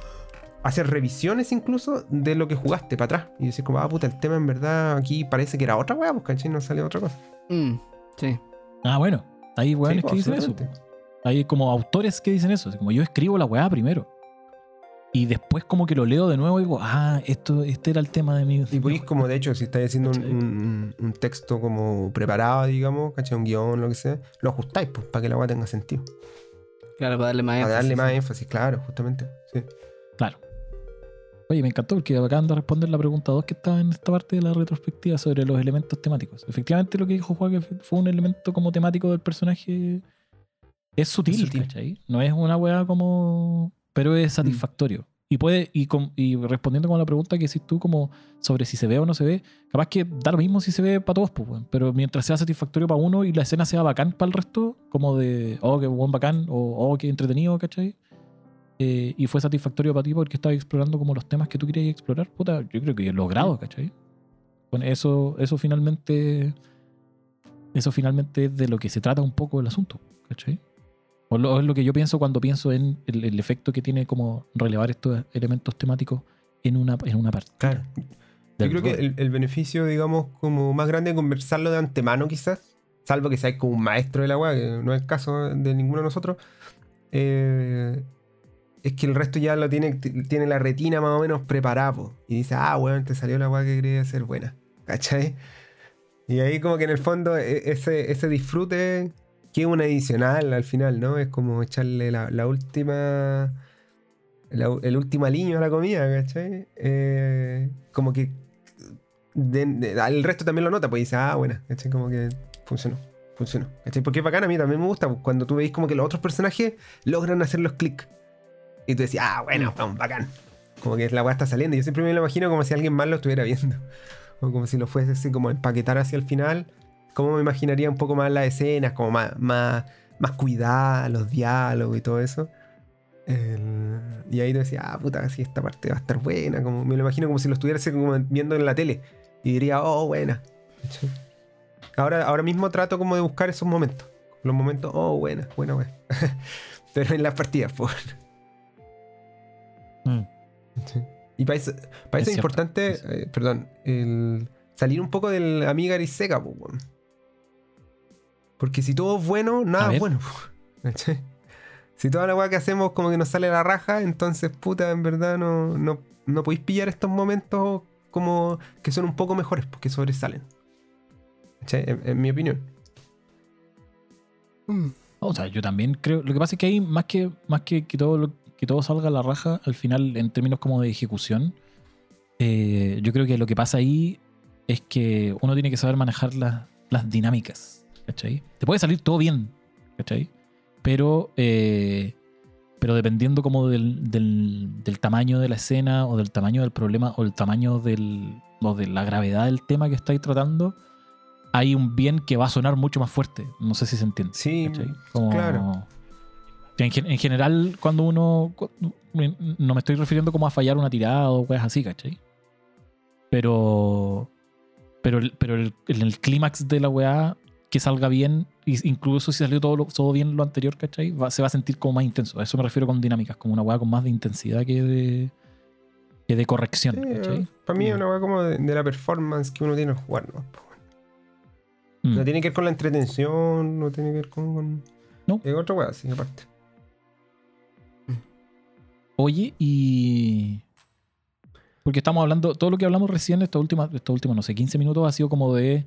hacer revisiones incluso de lo que jugaste para atrás y decir como, ah, puta, el tema en verdad aquí parece que era otra weá, pues, ¿cachai? No salió otra cosa. Mm, Sí. Ah, bueno. Hay weones Sí, que dicen eso. Hay como autores que dicen eso. Como yo escribo la weá primero. Y después como que lo leo de nuevo y digo, ah, esto, este era el tema de mi... Y podéis como, de hecho, si estáis haciendo un, ¿Cachai? un- un texto como preparado, digamos, ¿cachai? Un guion, lo que sea, lo ajustáis, pues, para que la weá tenga sentido. Claro, para darle más Para énfasis, darle más énfasis, claro, justamente. Sí. Claro. Oye, me encantó porque acaban de responder la pregunta 2 que estaba en esta parte de la retrospectiva sobre los elementos temáticos. Efectivamente, lo que dijo Juan fue un elemento como temático del personaje. Es sutil, Es sutil. ¿cachai? No es una weá como. Pero es satisfactorio. Y puede, y, con- y respondiendo con la pregunta que hiciste tú, como sobre si se ve o no se ve, capaz que da lo mismo si se ve para todos, pues, pero mientras sea satisfactorio para uno y la escena sea bacán para el resto, como de, oh, qué buen bacán, o oh, qué entretenido, ¿cachai? Eh, y fue satisfactorio para ti porque estabas explorando como los temas que tú querías explorar, puta, yo creo que logrado, ¿cachai? Bueno, eso, eso finalmente. Eso finalmente es de lo que se trata un poco el asunto, ¿cachai? O lo, es lo que yo pienso cuando pienso en el, el efecto que tiene como relevar estos elementos temáticos en una, en una parte. Claro. Yo creo que el, el beneficio, digamos, como más grande de conversarlo de antemano, quizás, salvo que seas como un maestro de la weá, que no es el caso de ninguno de nosotros, eh, es que el resto ya lo tiene, tiene la retina más o menos preparada, po, y dice, ah, weón, te salió la weá que quería ser buena, ¿cachai? Y ahí como que en el fondo e- ese, ese disfrute que es un adicional al final, ¿no? Es como echarle la, última... el último aliño a la comida, ¿cachai? Eh, como que de- el resto también lo nota, pues dice, ah, buena, ¿cachai? Como que funcionó, funcionó, ¿cachai? Porque es bacán, a mí también me gusta pues, cuando tú veis como que los otros personajes logran hacer los clics. Y tú decís, ah, bueno, vamos, bacán. Como que la weá está saliendo. Yo siempre me lo imagino como si alguien más lo estuviera viendo. O como si lo fuese así como empaquetar hacia el final. Como me imaginaría un poco más las escenas, como más, más, más cuidada, los diálogos y todo eso. El- y ahí tú decías, ah, puta, sí, esta parte va a estar buena. Como, me lo imagino como si lo como viendo en la tele. Y diría, oh, buena. Ahora, ahora mismo trato como de buscar esos momentos. Los momentos, oh, buena, buena, buena. Pero en las partidas, pues. Mm. Sí. Y para eso, para eso es, importante, eh, perdón, el salir un poco del amiga Ariseca, po, weón. Porque si todo es bueno, nada es bueno. Si toda la weá que hacemos como que nos sale la raja, entonces, puta, en verdad no, no, no podéis pillar estos momentos como que son un poco mejores, porque sobresalen. En, en mi opinión. Mm. O sea, yo también creo. Lo que pasa es que hay más que, más que, que todo, lo- que todo salga a la raja, al final, en términos como de ejecución, eh, yo creo que lo que pasa ahí es que uno tiene que saber manejar las, las dinámicas. ¿Cachai? Te puede salir todo bien, ¿cachai? Pero, eh, pero dependiendo como del, del, del tamaño de la escena o del tamaño del problema o el tamaño del, o de la gravedad del tema que estáis tratando, hay un bien que va a sonar mucho más fuerte. No sé si se entiende. Sí, ¿cachai? Como- claro. En, gen- en general, cuando uno. No me estoy refiriendo como a fallar una tirada o cosas así, ¿cachai? Pero. Pero, el- pero el, el, el clímax de la weá, que salga bien, incluso si salió todo, lo- todo bien lo anterior, ¿cachai? Va- se va a sentir como más intenso. A eso me refiero con dinámicas, como una weá con más de intensidad que de. que de corrección, ¿cachai? para mí es Mm. una weá como de, de la performance que uno tiene al jugar, weón. Mm. No tiene que ver con la entretención, no tiene que ver con. con- No. Es otra weá, sí, aparte. Oye, y. Porque estamos hablando, todo lo que hablamos recién, estos últimos, estos últimos, no sé, 15 minutos ha sido como de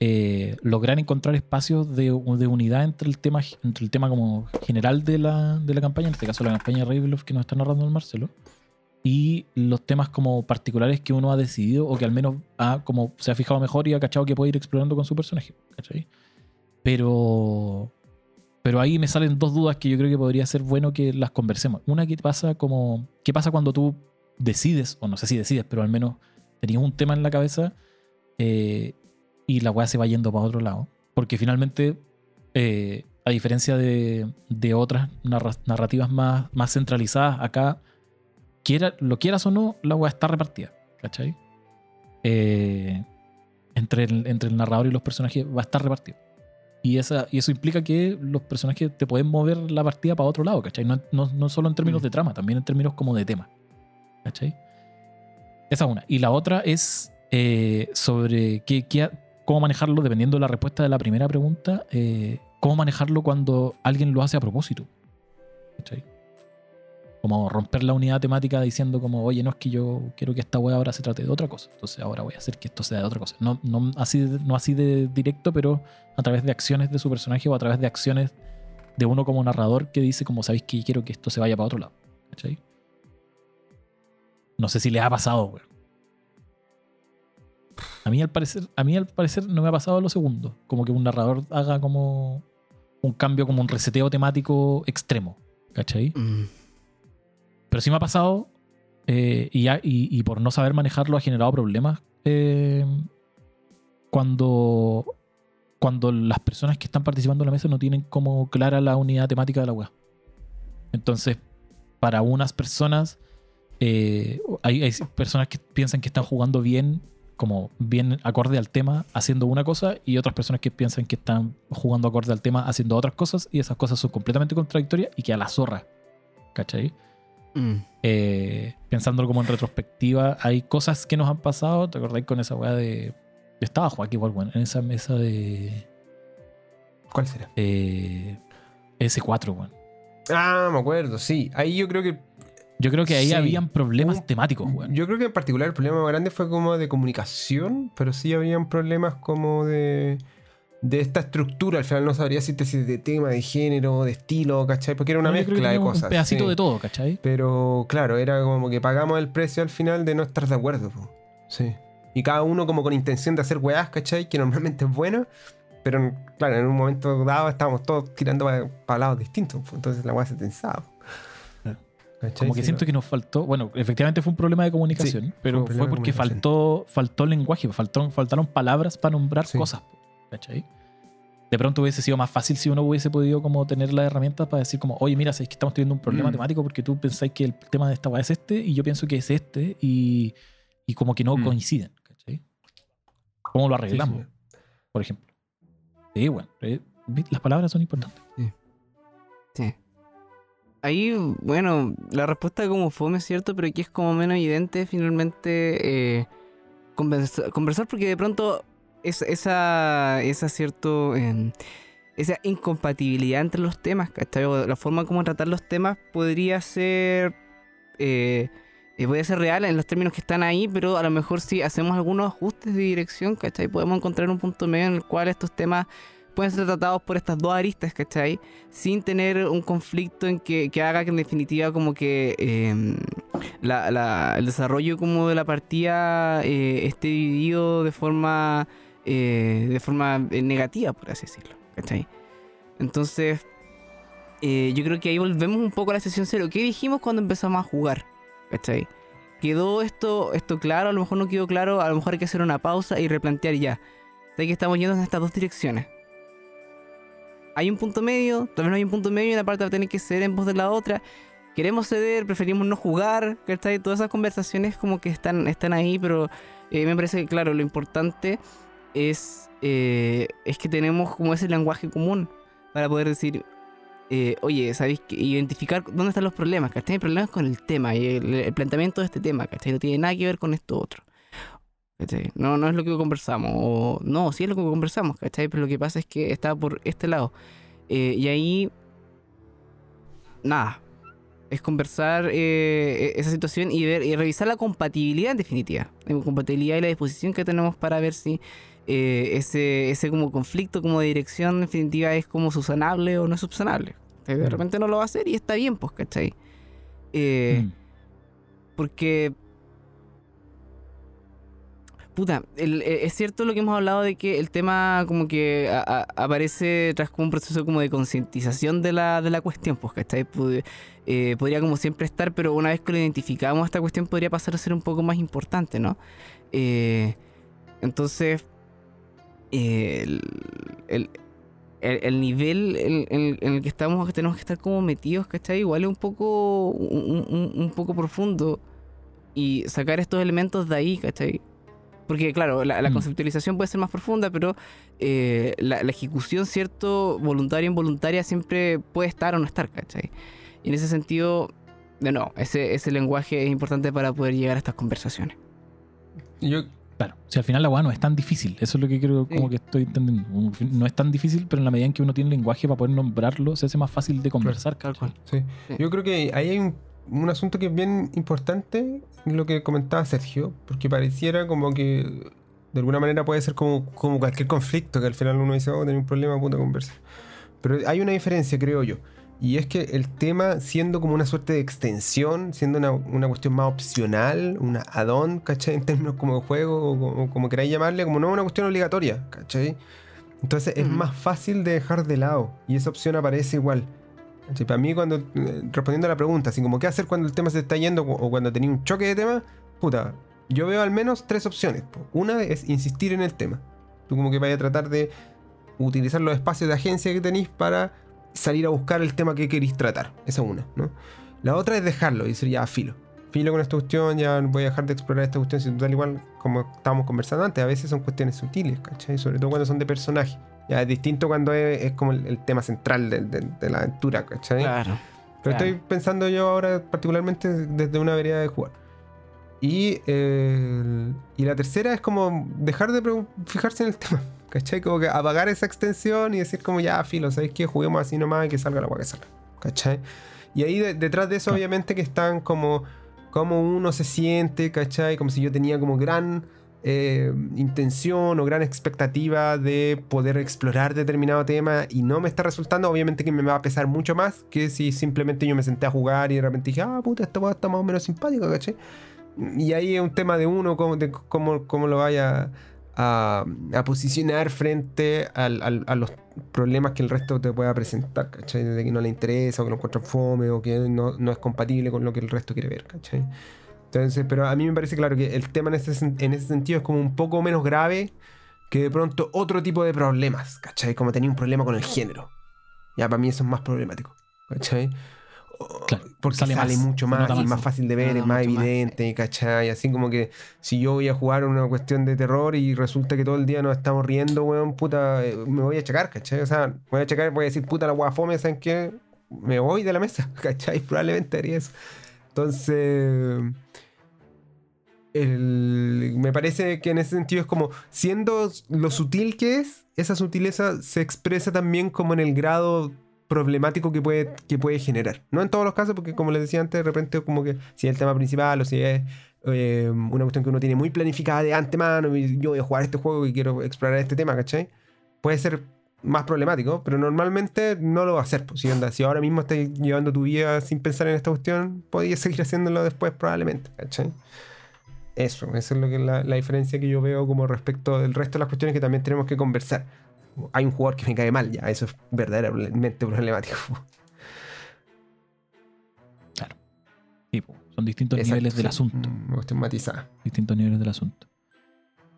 eh, lograr encontrar espacios de, de unidad entre el tema, entre el tema como general de la, de la campaña, en este caso la campaña de Ravenloft que nos está narrando el Marcelo, y los temas como particulares que uno ha decidido o que al menos ha, como se ha fijado mejor y ha cachado que puede ir explorando con su personaje. ¿cachai? Pero, pero ahí me salen dos dudas que yo creo que podría ser bueno que las conversemos. Una que pasa como, ¿qué pasa cuando tú decides, o no sé si decides, pero al menos tenías un tema en la cabeza eh, y la weá se va yendo para otro lado? Porque finalmente, eh, a diferencia de, de otras narra- narrativas más, más centralizadas, acá, quiera, lo quieras o no, la weá está repartida. ¿Cachai? Eh, entre, el, entre el narrador y los personajes va a estar repartido. Y, esa, y eso implica que los personajes te pueden mover la partida para otro lado, ¿cachai? No, no, no solo en términos Mm. de trama, también en términos como de tema. ¿Cachai? Esa es una. Y la otra es eh, sobre qué, qué- cómo manejarlo, dependiendo de la respuesta de la primera pregunta, eh, cómo manejarlo cuando alguien lo hace a propósito. ¿Cachai? Como romper la unidad temática diciendo como, oye, no es que yo quiero que esta wea ahora se trate de otra cosa. Entonces ahora voy a hacer que esto sea de otra cosa. No, no, así, no así de directo, pero a través de acciones de su personaje o a través de acciones de uno como narrador que dice como, sabéis que quiero que esto se vaya para otro lado. ¿Cachai? No sé si les ha pasado, weón. A mí al parecer, a mí al parecer no me ha pasado lo segundo. Como que un narrador haga como un cambio, como un reseteo temático extremo. ¿Cachai? Mm. Pero sí me ha pasado eh, y, por no saber manejarlo ha generado problemas eh, cuando, cuando las personas que están participando en la mesa no tienen como clara la unidad temática de la web. Entonces, para unas personas, eh, hay, hay personas que piensan que están jugando bien, como bien acorde al tema, haciendo una cosa, y otras personas que piensan que están jugando acorde al tema, haciendo otras cosas, y esas cosas son completamente contradictorias y que a la zorra. ¿Cachai? Mm. eh, pensándolo como en retrospectiva, hay cosas que nos han pasado. ¿Te acordáis con esa weá de. Yo estaba Joaquín igual, bueno, en esa mesa de. ¿Cuál será? eh, S4, weón. Ah, me acuerdo, sí. Ahí yo creo que. Yo creo que ahí Sí. habían problemas Un- temáticos, weón. Yo creo que en particular el problema más grande fue como de comunicación, pero sí habían problemas como de. De esta estructura, al final no sabría si te de tema, de género, de estilo, ¿cachai? Porque era una No, mezcla de cosas. Un pedacito sí. de todo, ¿cachai? Pero claro, era como que pagamos el precio al final de no estar de acuerdo. po. Sí. Y cada uno como con intención de hacer weás, ¿cachai? Que normalmente es bueno. Pero claro, en un momento dado estábamos todos tirando para lados distintos. po. Entonces la weá se tensaba. ¿Cachai? Como que Sí, siento no. que nos faltó. Bueno, efectivamente fue un problema de comunicación, pero fue, porque faltó, faltó lenguaje, faltó, faltaron palabras para nombrar cosas, ¿cachai? De pronto hubiese sido más fácil si uno hubiese podido como tener las herramientas para decir como, oye, mira, es que estamos teniendo un problema Mm. temático porque tú pensáis que el tema de esta weá es este y yo pienso que es este y, y como que no Mm. coinciden, ¿cachai? ¿Cómo lo Sí, arreglamos, sí. por ejemplo? Sí, bueno, eh, las palabras son importantes. Sí. Ahí, bueno, la respuesta como fome es cierto, pero aquí es como menos evidente finalmente eh, conversa- conversar porque de pronto es, esa, esa cierto... em, esa incompatibilidad entre los temas, ¿cachai? La forma como tratar los temas podría ser... eh, eh, ser real en los términos que están ahí, pero a lo mejor si hacemos algunos ajustes de dirección, ¿cachai? Podemos encontrar un punto medio en el cual estos temas pueden ser tratados por estas dos aristas, ¿cachai? Sin tener un conflicto en que, haga que en definitiva como que la- la- el desarrollo como de la partida eh, esté dividido de forma, eh, de forma eh, negativa, por así decirlo, ¿cachai? Entonces, eh, yo creo que ahí volvemos un poco a la sesión cero. ¿Qué dijimos cuando empezamos a jugar? ¿Cachai? ¿Quedó esto, esto claro? A lo mejor no quedó claro. A lo mejor hay que hacer una pausa y replantear ya. Sé que estamos yendo en estas dos direcciones. Hay un punto medio, tal vez no hay un punto medio y una parte va a tener que ceder en voz de la otra. Queremos ceder, preferimos no jugar, ¿cachai? Todas esas conversaciones como que están, están ahí, pero me parece que, claro, lo importante es, eh, es que tenemos como ese lenguaje común para poder decir, eh, oye, ¿sabéis? Identificar dónde están los problemas, ¿cachai? Hay problemas con el tema y el, planteamiento de este tema, ¿cachai? No tiene nada que ver con esto otro. ¿cachai? No, no es lo que conversamos, o no, sí es lo que conversamos, ¿cachai? Pero lo que pasa es que está por este lado. Eh, y ahí, nada, es conversar eh, esa situación y ver y revisar la compatibilidad en definitiva. La compatibilidad y la disposición que tenemos para ver si eh, ese, ese como conflicto, como dirección, en definitiva, es como subsanable o no es subsanable. De Mm. repente no lo va a hacer y está bien, pues, ¿cachai? Eh, Mm. Porque. Puta, el- eh, es cierto lo que hemos hablado de que el tema como que a- a- aparece tras como un proceso como de concientización de la, de la cuestión, pues, ¿cachai? Eh, podría como siempre estar, pero una vez que lo identificamos, esta cuestión podría pasar a ser un poco más importante, ¿no? Eh, entonces, el, el- el- el nivel en, en- en el que estamos, que tenemos que estar como metidos, ¿cachai? Igual es un poco, un, un- un poco profundo y sacar estos elementos de ahí, ¿cachai? Porque claro, la, la Mm. conceptualización puede ser más profunda, pero eh, la, la ejecución, ¿cierto? Voluntaria o involuntaria siempre puede estar o no estar, ¿cachai? Y en ese sentido, de no, ese, ese lenguaje es importante para poder llegar a estas conversaciones. Yo, Claro, si al final la weá no es tan difícil, eso es lo que creo como Sí. que estoy entendiendo. No es tan difícil, pero en la medida en que uno tiene lenguaje para poder nombrarlo, se hace más fácil de conversar. Cual. sí. Sí. Yo creo que ahí hay un, un asunto que es bien importante, lo que comentaba Sergio, porque pareciera como que de alguna manera puede ser como, como cualquier conflicto, que al final uno dice, oh, tengo un problema, puta conversa. Pero hay una diferencia, creo yo. Y es que el tema, siendo como una suerte de extensión, siendo una, una cuestión más opcional, una add-on, ¿cachai? En términos como de juego, o como, como queráis llamarle, como no una cuestión obligatoria, ¿cachai? Entonces es Ujú. más fácil de dejar de lado. Y esa opción aparece igual. ¿cachai? Para mí, cuando eh, respondiendo a la pregunta, así como qué hacer cuando el tema se está yendo o cuando tenía un choque de tema, puta, yo veo al menos tres opciones. Una es insistir en el tema. Tú como que vayas a tratar de utilizar los espacios de agencia que tenéis para salir a buscar el tema que queréis tratar. Esa es una, ¿no? La otra es dejarlo y decir ya, filo. Filo con esta cuestión, ya voy a dejar de explorar esta cuestión. Si total igual, como estábamos conversando antes, a veces son cuestiones sutiles, ¿cachai? Sobre todo cuando son de personaje. Ya es distinto cuando es, es como el, el tema central de, de- de la aventura, ¿cachai? Claro. Pero Claro. estoy pensando yo ahora particularmente desde una vereda de jugar. Y, eh, y la tercera es como dejar de fijarse en el tema. ¿Cachai? Como que apagar esa extensión y decir como ya, filo, ¿sabéis qué? Juguemos así nomás y que salga la agua que salga. ¿Cachai? Y ahí de- detrás de eso obviamente que están como, como uno se siente, ¿cachai? Como si yo tenía como gran eh, intención o gran expectativa de poder explorar determinado tema y no me está resultando, obviamente que me va a pesar mucho más que si simplemente yo me senté a jugar y de repente dije, ah, puta, esta está más o menos simpática, ¿cachai? Y ahí es un tema de uno, cómo, de cómo, cómo lo vaya a, posicionar frente al- a los problemas que el resto te pueda presentar, ¿cachai? De que no le interesa, o que lo encuentra fome, o que no, no es compatible con lo que el resto quiere ver, ¿cachai? Entonces, pero a mí me parece claro que el tema en ese, en ese sentido es como un poco menos grave que de pronto otro tipo de problemas, ¿cachai? Como tenía un problema con el género. Ya, para mí eso es más problemático, ¿cachai? Claro, porque sale sale, más, mucho más, es más. fácil de ver, es más mucho más, evidente, ¿cachai? Así como que si yo voy a jugar una cuestión de terror y resulta que todo el día nos estamos riendo, weón, puta, eh, me voy a checar, ¿cachai? O sea, voy a checar, voy a decir, puta, la guafome, ¿saben qué? Me voy de la mesa, ¿cachai? Probablemente haría eso. Entonces, el- me parece que en ese sentido es como, siendo lo sutil que es, esa sutileza se expresa también como en el grado problemático que puede, que puede generar. No en todos los casos, porque como les decía antes, de repente como que si es el tema principal o si es eh, una cuestión que uno tiene muy planificada de antemano y yo voy a jugar este juego y quiero explorar este tema, ¿cachai? Puede ser más problemático, pero normalmente no lo va a hacer. Pues, si, si ahora mismo estás llevando tu vida sin pensar en esta cuestión, podrías seguir haciéndolo después probablemente, ¿cachai? Eso, esa es lo que la, la diferencia que yo veo como respecto del resto de las cuestiones que también tenemos que conversar. Hay un jugador que me cae mal, ya, eso es verdaderamente problemático. Sí, po, son distintos Exacto, niveles del sí, asunto. mm, Me gusta matizada. Distintos niveles del asunto.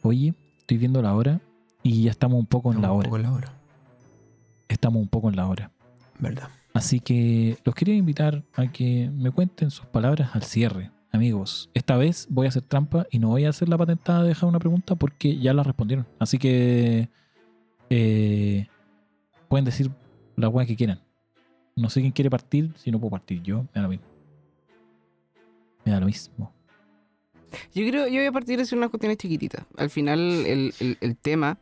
Oye, estoy viendo la hora y ya estamos un poco en la Un hora. poco la hora, Estamos un poco en la hora. ¿verdad? Así que los quería invitar a que me cuenten sus palabras al cierre. Amigos, esta vez voy a hacer trampa y no voy a hacer la patentada de dejar una pregunta porque ya la respondieron. Así que eh, pueden decir la weá que quieran. No sé quién quiere partir, si no puedo partir yo, me da lo mismo. Me da lo mismo. Yo creo, yo voy a partir de hacer unas cuestiones chiquititas. Al final, el, el- el tema,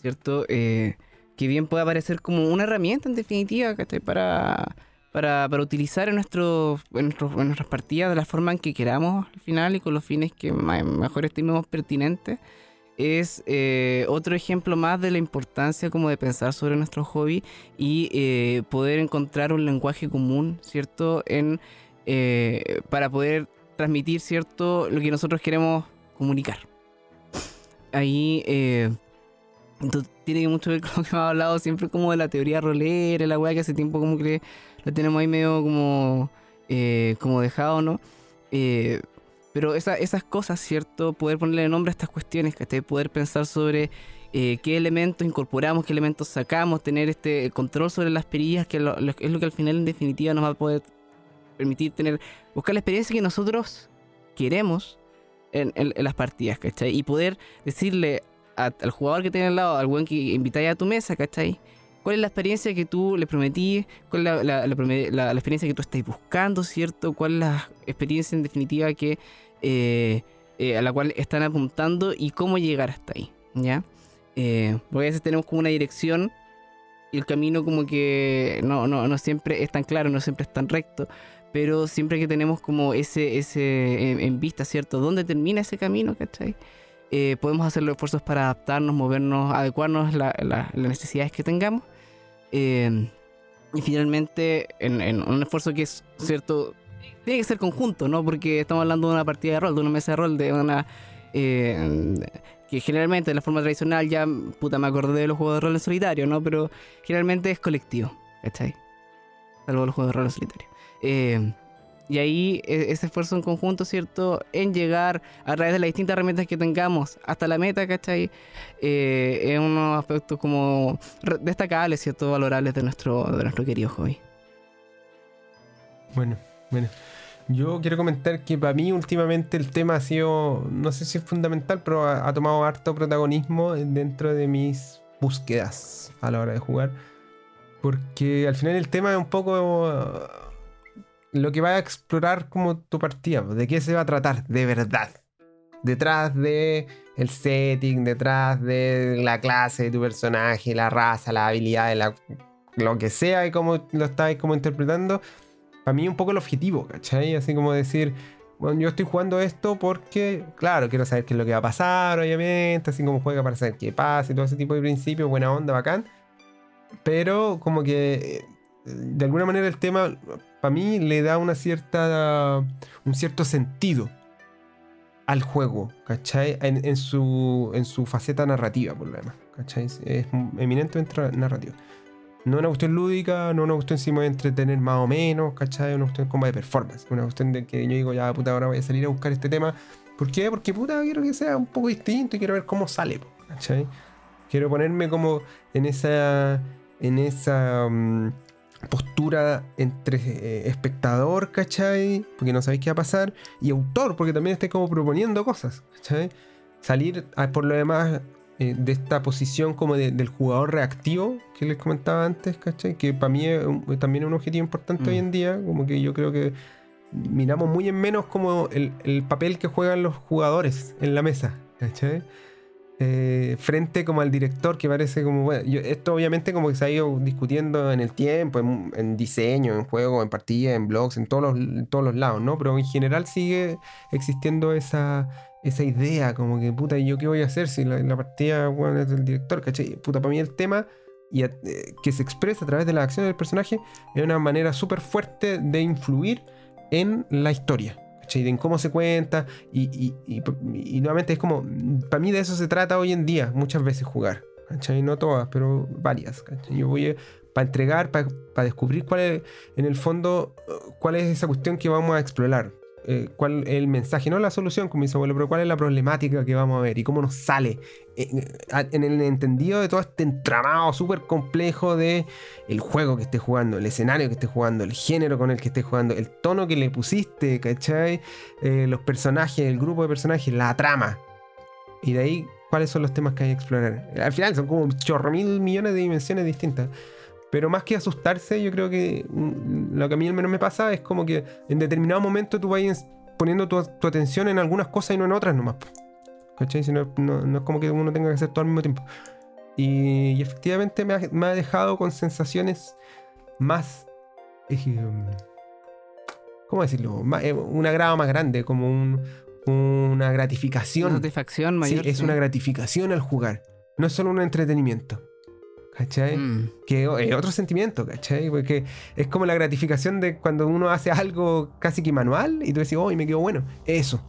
¿cierto? Eh, que bien puede aparecer como una herramienta, en definitiva, ¿cachai? Para, para, para utilizar en, nuestro, en, nuestros- en nuestras partidas de la forma en que queramos al final y con los fines que mejor estimemos pertinentes. Es eh, otro ejemplo más de la importancia como de pensar sobre nuestro hobby y eh, poder encontrar un lenguaje común, ¿cierto? En, eh, para poder transmitir, ¿cierto? Lo que nosotros queremos comunicar. Ahí tiene mucho que ver con lo que hemos hablado siempre como de la teoría rolera, la weá que hace tiempo como que la tenemos ahí medio como, como dejado, ¿no? Pero esas cosas, ¿cierto? Poder ponerle nombre a estas cuestiones, que Poder pensar sobre eh, qué elementos incorporamos, qué elementos sacamos, tener este control sobre las perillas, que es lo que al final en definitiva nos va a poder permitir tener, buscar la experiencia que nosotros queremos en, las partidas, ¿cachai? Y poder decirle al jugador que tiene al lado, al buen que invitáis a tu mesa, ¿cachai? ¿Cuál es la experiencia que tú le prometí? ¿Cuál es la, la, experiencia que tú estás buscando, cierto? ¿Cuál es la experiencia en definitiva que eh, eh, a la cual están apuntando y cómo llegar hasta ahí, ¿ya? Eh, porque a veces tenemos como una dirección y el camino como que no, no, no siempre es tan claro, no siempre es tan recto, pero siempre que tenemos como ese, ese en, vista, ¿cierto? ¿Dónde termina ese camino, cachai? Podemos hacer los esfuerzos para adaptarnos, movernos, adecuarnos a las necesidades que tengamos. y finalmente, en, en, un esfuerzo que es, ¿cierto? tiene que ser conjunto, ¿no? Porque estamos hablando de una partida de rol, de una mesa de rol, de una... Eh, que generalmente de la forma tradicional ya, puta, me acordé de los juegos de rol en solitario, ¿no? Pero generalmente es colectivo, ¿cachai? Salvo los juegos de rol en solitario. Eh, y ahí e, ese esfuerzo en conjunto, ¿cierto? En llegar a través de las distintas herramientas que tengamos hasta la meta, ¿cachai? Eh, es unos aspectos como destacables, ¿cierto? Valorables de nuestro, de nuestro querido hobby. Bueno, bueno. Yo quiero comentar que para mí últimamente el tema ha sido, no sé si es fundamental, pero ha, tomado harto protagonismo dentro de mis búsquedas a la hora de jugar. Porque al final el tema es un poco lo que va a explorar como tu partida. ¿De qué se va a tratar? De verdad. Detrás de el setting, detrás de la clase de tu personaje, la raza, la habilidad, la, lo que sea y cómo lo estáis como interpretando para mí un poco el objetivo, ¿cachai? Así como decir, bueno, yo estoy jugando esto porque, claro, quiero saber qué es lo que va a pasar, obviamente, así como juega para saber qué pasa y todo ese tipo de principios, buena onda, bacán. Pero como que eh, de alguna manera el tema para mí le da una cierta un cierto sentido al juego, ¿cachai? En, su, en su faceta narrativa, por lo demás, ¿cachai? Es eminentemente narrativa. No una cuestión lúdica, no una cuestión encima de entretener más o menos, ¿cachai? Una cuestión como de performance. Una cuestión de que yo digo, ya puta, ahora voy a salir a buscar este tema. ¿Por qué? Porque puta, quiero que sea un poco distinto y quiero ver cómo sale, ¿cachai? Quiero ponerme como en esa. en esa. Mm, postura entre eh, espectador, ¿cachai? Porque no sabéis qué va a pasar, y autor, porque también estáis como proponiendo cosas, ¿cachai? Salir, por lo demás, eh, de esta posición como del jugador reactivo que les comentaba antes, ¿cachai? Que para mí es también es un objetivo importante hoy mm. en día, como que yo creo que miramos muy en menos como el, papel que juegan los jugadores en la mesa, ¿cachai? Eh, frente como al director que parece como bueno, esto obviamente como que se ha ido discutiendo en el tiempo en, diseño en juego en partida en blogs en todos los, en todos los lados no pero en general sigue existiendo esa esa idea, como que puta, ¿y yo qué voy a hacer si la, partida bueno, es del director? ¿Cachai? Puta, para mí el tema y, eh, que se expresa a través de la acción del personaje es una manera súper fuerte de influir en la historia. ¿Cachai? En cómo se cuenta y, y, nuevamente es como, para mí de eso se trata hoy en día, muchas veces jugar. ¿cachai? No todas, pero varias. ¿cachai? Yo voy para entregar, para descubrir cuál es, en el fondo, cuál es esa cuestión que vamos a explorar. Eh, cuál es el mensaje, no la solución, como dice abuelo, pero cuál es la problemática que vamos a ver y cómo nos sale eh, en, el entendido de todo este entramado súper complejo de el juego que esté jugando, el escenario que esté jugando, el género con el que esté jugando, el tono que le pusiste, ¿cachai? Eh, los personajes, el grupo de personajes, la trama. Y de ahí, ¿cuáles son los temas que hay que explorar? Al final son como chorro mil millones de dimensiones distintas. Pero más que asustarse, yo creo que mm, lo que a mí al menos me pasa es como que en determinado momento tú vayas poniendo tu, atención en algunas cosas y no en otras nomás. ¿Cachai? Si no, es como que uno tenga que hacer todo al mismo tiempo. Y, efectivamente me ha, dejado con sensaciones más... Eh, ¿Cómo decirlo? Eh, un agrado más grande, como un, una gratificación. Una satisfacción Sí, mayor. es sí. una gratificación al jugar. No es solo un entretenimiento. ¿Cachai? Mm. Que es otro sentimiento, ¿cachai? Porque es como la gratificación de cuando uno hace algo casi que manual y tú decís, oh, y me quedó bueno. Eso.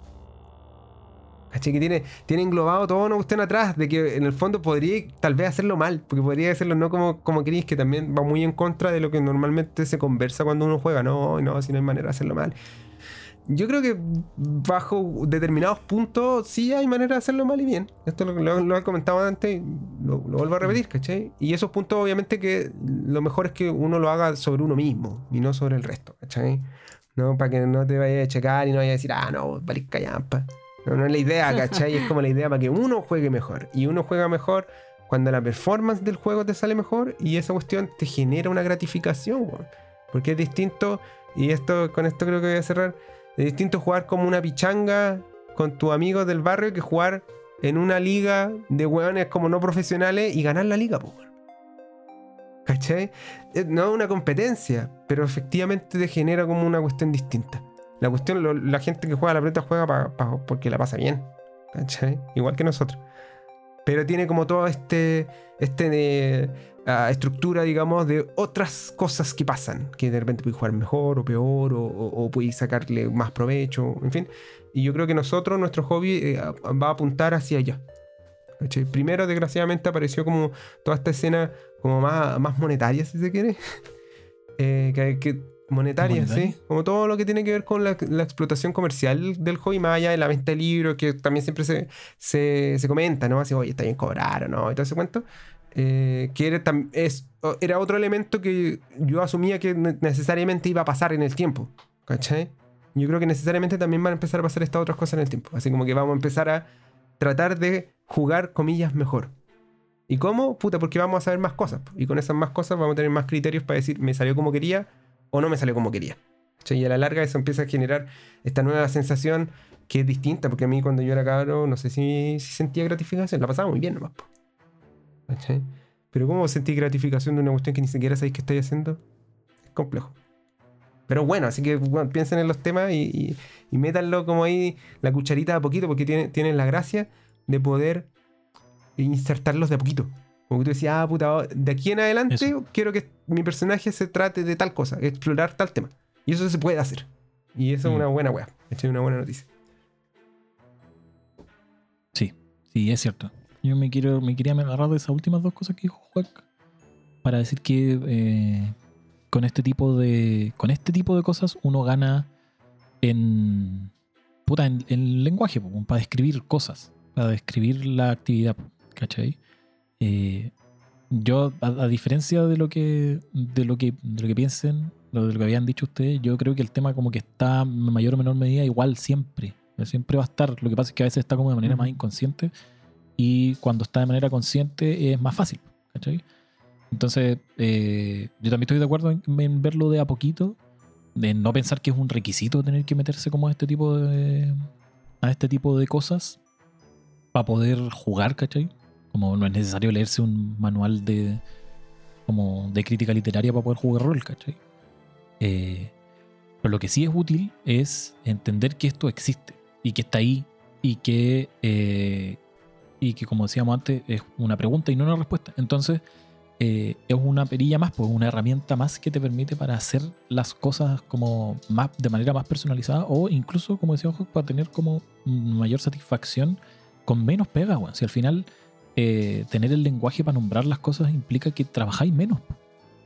¿Cachai? Que tiene, tiene englobado toda una cuestión atrás de que en el fondo podría tal vez hacerlo mal, porque podría hacerlo no como, como queréis, que también va muy en contra de lo que normalmente se conversa cuando uno juega. No, no, si no hay manera de hacerlo mal. Yo creo que bajo determinados puntos sí hay manera de hacerlo mal y bien. Esto lo, lo- lo he comentado antes y lo, lo vuelvo a repetir, ¿cachai? Y esos puntos obviamente que lo mejor es que uno lo haga sobre uno mismo y no sobre el resto, ¿cachai? No, para que no te vayas a checar y no vayas a decir, ah, no, valís callampa. No, no es la idea, ¿cachai? Es como la idea para que uno juegue mejor. Y uno juega mejor cuando la performance del juego te sale mejor y esa cuestión te genera una gratificación, weón. Porque es distinto, y esto con esto creo que voy a cerrar, es distinto jugar como una pichanga con tus amigos del barrio que jugar en una liga de hueones como no profesionales y ganar la liga, weón. ¿Cachai? Eh, No es una competencia, pero efectivamente te genera como una cuestión distinta. La cuestión, la gente que juega a la pelota juega porque la pasa bien. ¿Cachai? Igual que nosotros. Pero tiene como todo este, este ah, estructura, digamos, de otras cosas que pasan. Que de repente puedes jugar mejor o peor, o, o, o puedes sacarle más provecho, en fin. Y yo creo que nosotros, nuestro hobby, eh, va a apuntar hacia allá. ¿Cachai? Primero, desgraciadamente, apareció como toda esta escena como más, más monetaria, si se quiere. Eh, que, que- monetaria, ¿Monetaria? sí. Como todo lo que tiene que ver con la, la explotación comercial del hobby, más allá de la venta de libros, que también siempre se, se, se comenta, ¿no? Así, oye, está bien cobrar o no, y todo ese cuento. Eh, que era, es, era otro elemento que yo asumía que ne- necesariamente iba a pasar en el tiempo, ¿cachai? Yo creo que necesariamente también van a empezar a pasar estas otras cosas en el tiempo. Así como que vamos a empezar a tratar de jugar, comillas, mejor. ¿Y cómo? Puta, porque vamos a saber más cosas. Y con esas más cosas vamos a tener más criterios para decir, me salió como quería o no me salió como quería. ¿Cachai? Y a la larga eso empieza a generar esta nueva sensación que es distinta, porque a mí cuando yo era cabro, no sé si, si sentía gratificación, la pasaba muy bien nomás. po. ¿Cachai? Pero ¿cómo sentí gratificación de una cuestión que ni siquiera sabéis que estáis haciendo? Es complejo. Pero bueno, así que bueno, piensen en los temas y, y, y métanlo como ahí la cucharita de a poquito, porque tiene- tienen la gracia de poder insertarlos de a poquito. Como que tú decías, ah, puta, de aquí en adelante Eso. quiero que mi personaje se trate de tal cosa, explorar tal tema. Y eso se puede hacer. Y eso es Mm. una buena weá. Es una buena noticia. Sí, sí, es cierto. Yo me quiero, me quería agarrar de esas últimas dos cosas que dijo Juac para decir que eh, con este tipo de. Con este tipo de cosas uno gana en. Puta, en, en lenguaje, para describir cosas. Para describir la actividad, ¿cachai? Eh, yo, a, a diferencia de lo que. de lo que. de lo que piensen, de lo que habían dicho ustedes, yo creo que el tema como que está en mayor o menor medida igual siempre. Siempre va a estar. Lo que pasa es que a veces está como de manera más inconsciente. Y cuando está de manera consciente es más fácil. ¿cachai? Entonces, eh, yo también estoy de acuerdo en, en verlo de a poquito. De no pensar que es un requisito tener que meterse como a este tipo de. a este tipo de cosas. Para poder jugar, ¿cachai? Como no es necesario leerse un manual de. como de crítica literaria para poder jugar rol, ¿cachai? Eh, pero lo que sí es útil es entender que esto existe y que está ahí y que, eh, y que como decíamos antes, es una pregunta y no una respuesta. Entonces, eh, es una perilla más, pues una herramienta más que te permite para hacer las cosas como más, de manera más personalizada o incluso, como decía Ojo, para tener como mayor satisfacción con menos pega. Si al final eh, tener el lenguaje para nombrar las cosas implica que trabajáis menos,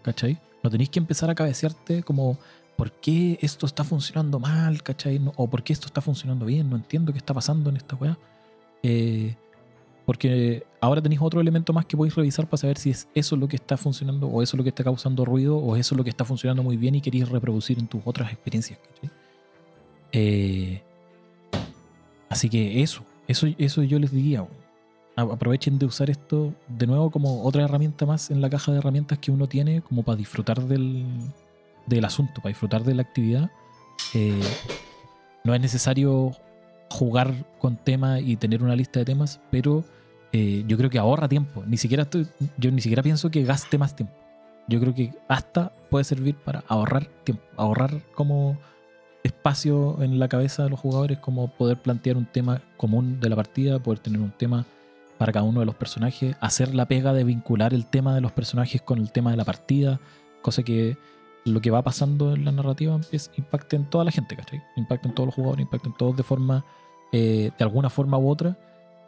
¿cachai? No tenéis que empezar a cabecearte como ¿por qué esto está funcionando mal? ¿Cachai? O ¿por qué esto está funcionando bien? No entiendo qué está pasando en esta weá. Eh, porque ahora tenéis otro elemento más que podéis revisar para saber si es eso lo que está funcionando o eso lo que está causando ruido o eso lo que está funcionando muy bien y queréis reproducir en tus otras experiencias. Eh, así que eso, eso, eso yo les diría. Aprovechen de usar esto de nuevo como otra herramienta más en la caja de herramientas que uno tiene como para disfrutar del, del asunto, para disfrutar de la actividad. Eh, no es necesario jugar con temas y tener una lista de temas, pero eh, yo creo que ahorra tiempo. Ni siquiera yo ni siquiera pienso que gaste más tiempo. Yo creo que hasta puede servir para ahorrar tiempo, ahorrar como espacio en la cabeza de los jugadores como poder plantear un tema común de la partida, poder tener un tema para cada uno de los personajes, hacer la pega de vincular el tema de los personajes con el tema de la partida, cosa que lo que va pasando en la narrativa es, impacta en toda la gente, ¿cachai? Impacta en todos los jugadores, impacta en todos de forma, eh, de alguna forma u otra,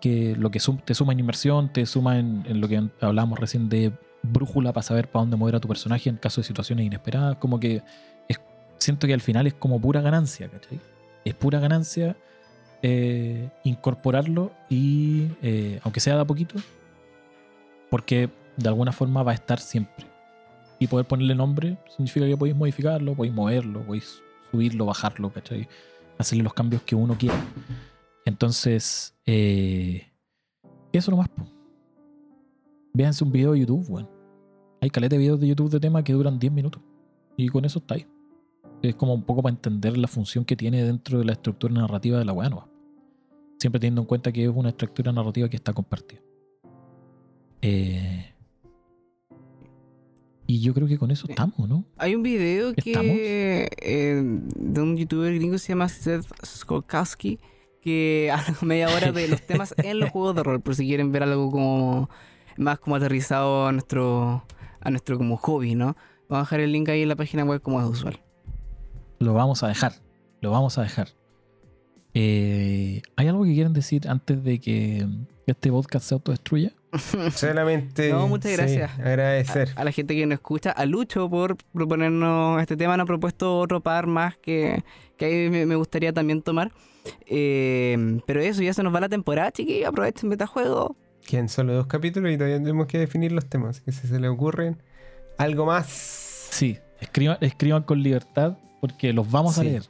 que lo que te suma en inmersión, te suma en, en, lo que hablábamos recién de brújula para saber para dónde mover a tu personaje en caso de situaciones inesperadas, como que es, siento que al final es como pura ganancia, ¿cachai? Es pura ganancia eh, incorporarlo y, eh, aunque sea de a poquito, porque de alguna forma va a estar siempre. Y poder ponerle nombre significa que podéis modificarlo, podéis moverlo, podéis subirlo, bajarlo, ¿cachai? Hacerle los cambios que uno quiera. Entonces, eh, eso nomás. Po. Véanse un video de YouTube, bueno. Hay caleta de videos de YouTube de temas que duran 10 minutos. Y con eso está ahí. Es como un poco para entender la función que tiene dentro de la estructura narrativa de la weá nueva. Siempre teniendo en cuenta que es una estructura narrativa que está compartida. Eh, y yo creo que con eso estamos, ¿no? Hay un video que eh, de un youtuber gringo que se llama Seth Skolkowski que habla media hora de los temas en los juegos de rol, por si quieren ver algo como más como aterrizado a nuestro a nuestro como hobby, ¿no? Vamos a dejar el link ahí en la página web como es usual. Lo vamos a dejar, lo vamos a dejar. Eh, ¿Hay algo que quieren decir antes de que este podcast se autodestruya? Solamente. No, muchas gracias. agradecer. A, la gente que nos escucha, a Lucho por proponernos este tema. Nos ha propuesto otro par más que, que ahí me, gustaría también tomar. Eh, pero eso, ya se nos va la temporada, chiquillos. Aprovechen Metajuego. Quedan solo dos capítulos y todavía tenemos que definir los temas. Que si se les ocurren algo más. Sí, escriban, escriban con libertad porque los vamos a leer.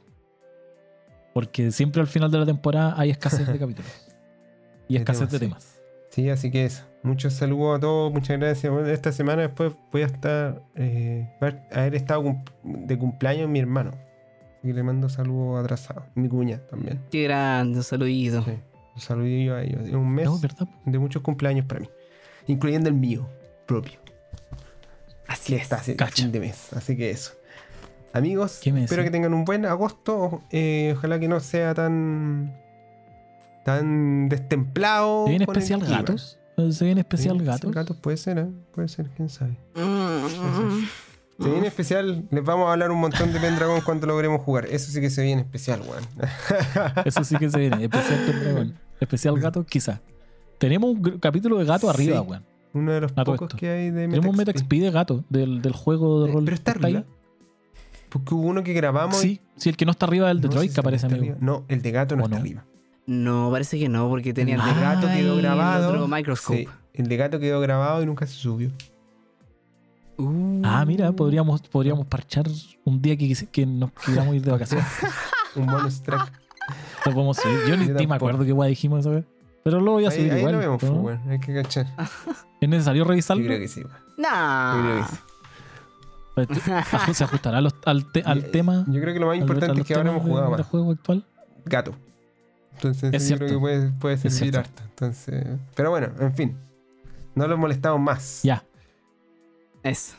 Porque siempre al final de la temporada hay escasez de capítulos. Y escasez de temas. Sí, así que eso. Muchos saludos a todos, muchas gracias. esta semana después voy a estar, eh, haber estado de cumpleaños mi hermano. Así que le mando saludos atrasados. Mi cuña también. Qué grande, un saludito. un saludillo a ellos. Un mes de muchos cumpleaños para mí. Incluyendo el mío propio. Así está, así, fin de mes. Así que eso. Amigos, espero que tengan un buen agosto. Eh, ojalá que no sea tan. Tan destemplado. ¿Se viene especial gatos? ¿Se viene especial gatos? Gatos puede ser, ¿eh? Puede ser, quién sabe. Se viene especial, les vamos a hablar un montón de Pendragon cuando logremos jugar. Eso sí que se viene especial, weón. Eso sí que se viene, especial Pendragon. Especial gato, quizá. Tenemos un capítulo de gato arriba, weón. Uno de los pocos que hay de Meta Tenemos un Meta de gato, del, del juego de rol. Pero está arriba. Porque hubo uno que grabamos. Sí, sí, el que no está arriba del Detroit, que aparece amigo. No, el de gato no está arriba. No, parece que no, porque tenía el de gato quedó grabado. El microscope. el de gato quedó grabado y nunca se subió. Uh. Ah, mira, podríamos, podríamos parchar un día que, que nos quisiéramos ir de vacaciones. un bonus track. Lo podemos subir. Yo ni, me acuerdo qué guay dijimos esa vez. Pero lo voy a subir ahí igual. Ahí lo vemos, pues, hay que cachar. ¿Es necesario revisarlo? Yo creo que sí. No. Yo creo que sí. ¿Se ajustará al, al, tema? Yo creo que lo más importante es que ahora hemos jugado más. juego actual? Gato. Entonces yo creo que puede, puede servir harto. Entonces, pero bueno, en fin. No lo molestamos más. Ya. Eso.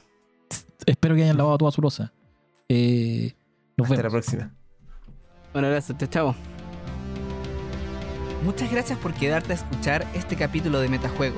Espero que hayan lavado toda su losa. Eh, nos Hasta la próxima. Bueno, gracias. Chao. Muchas gracias por quedarte a escuchar este capítulo de Metajuego.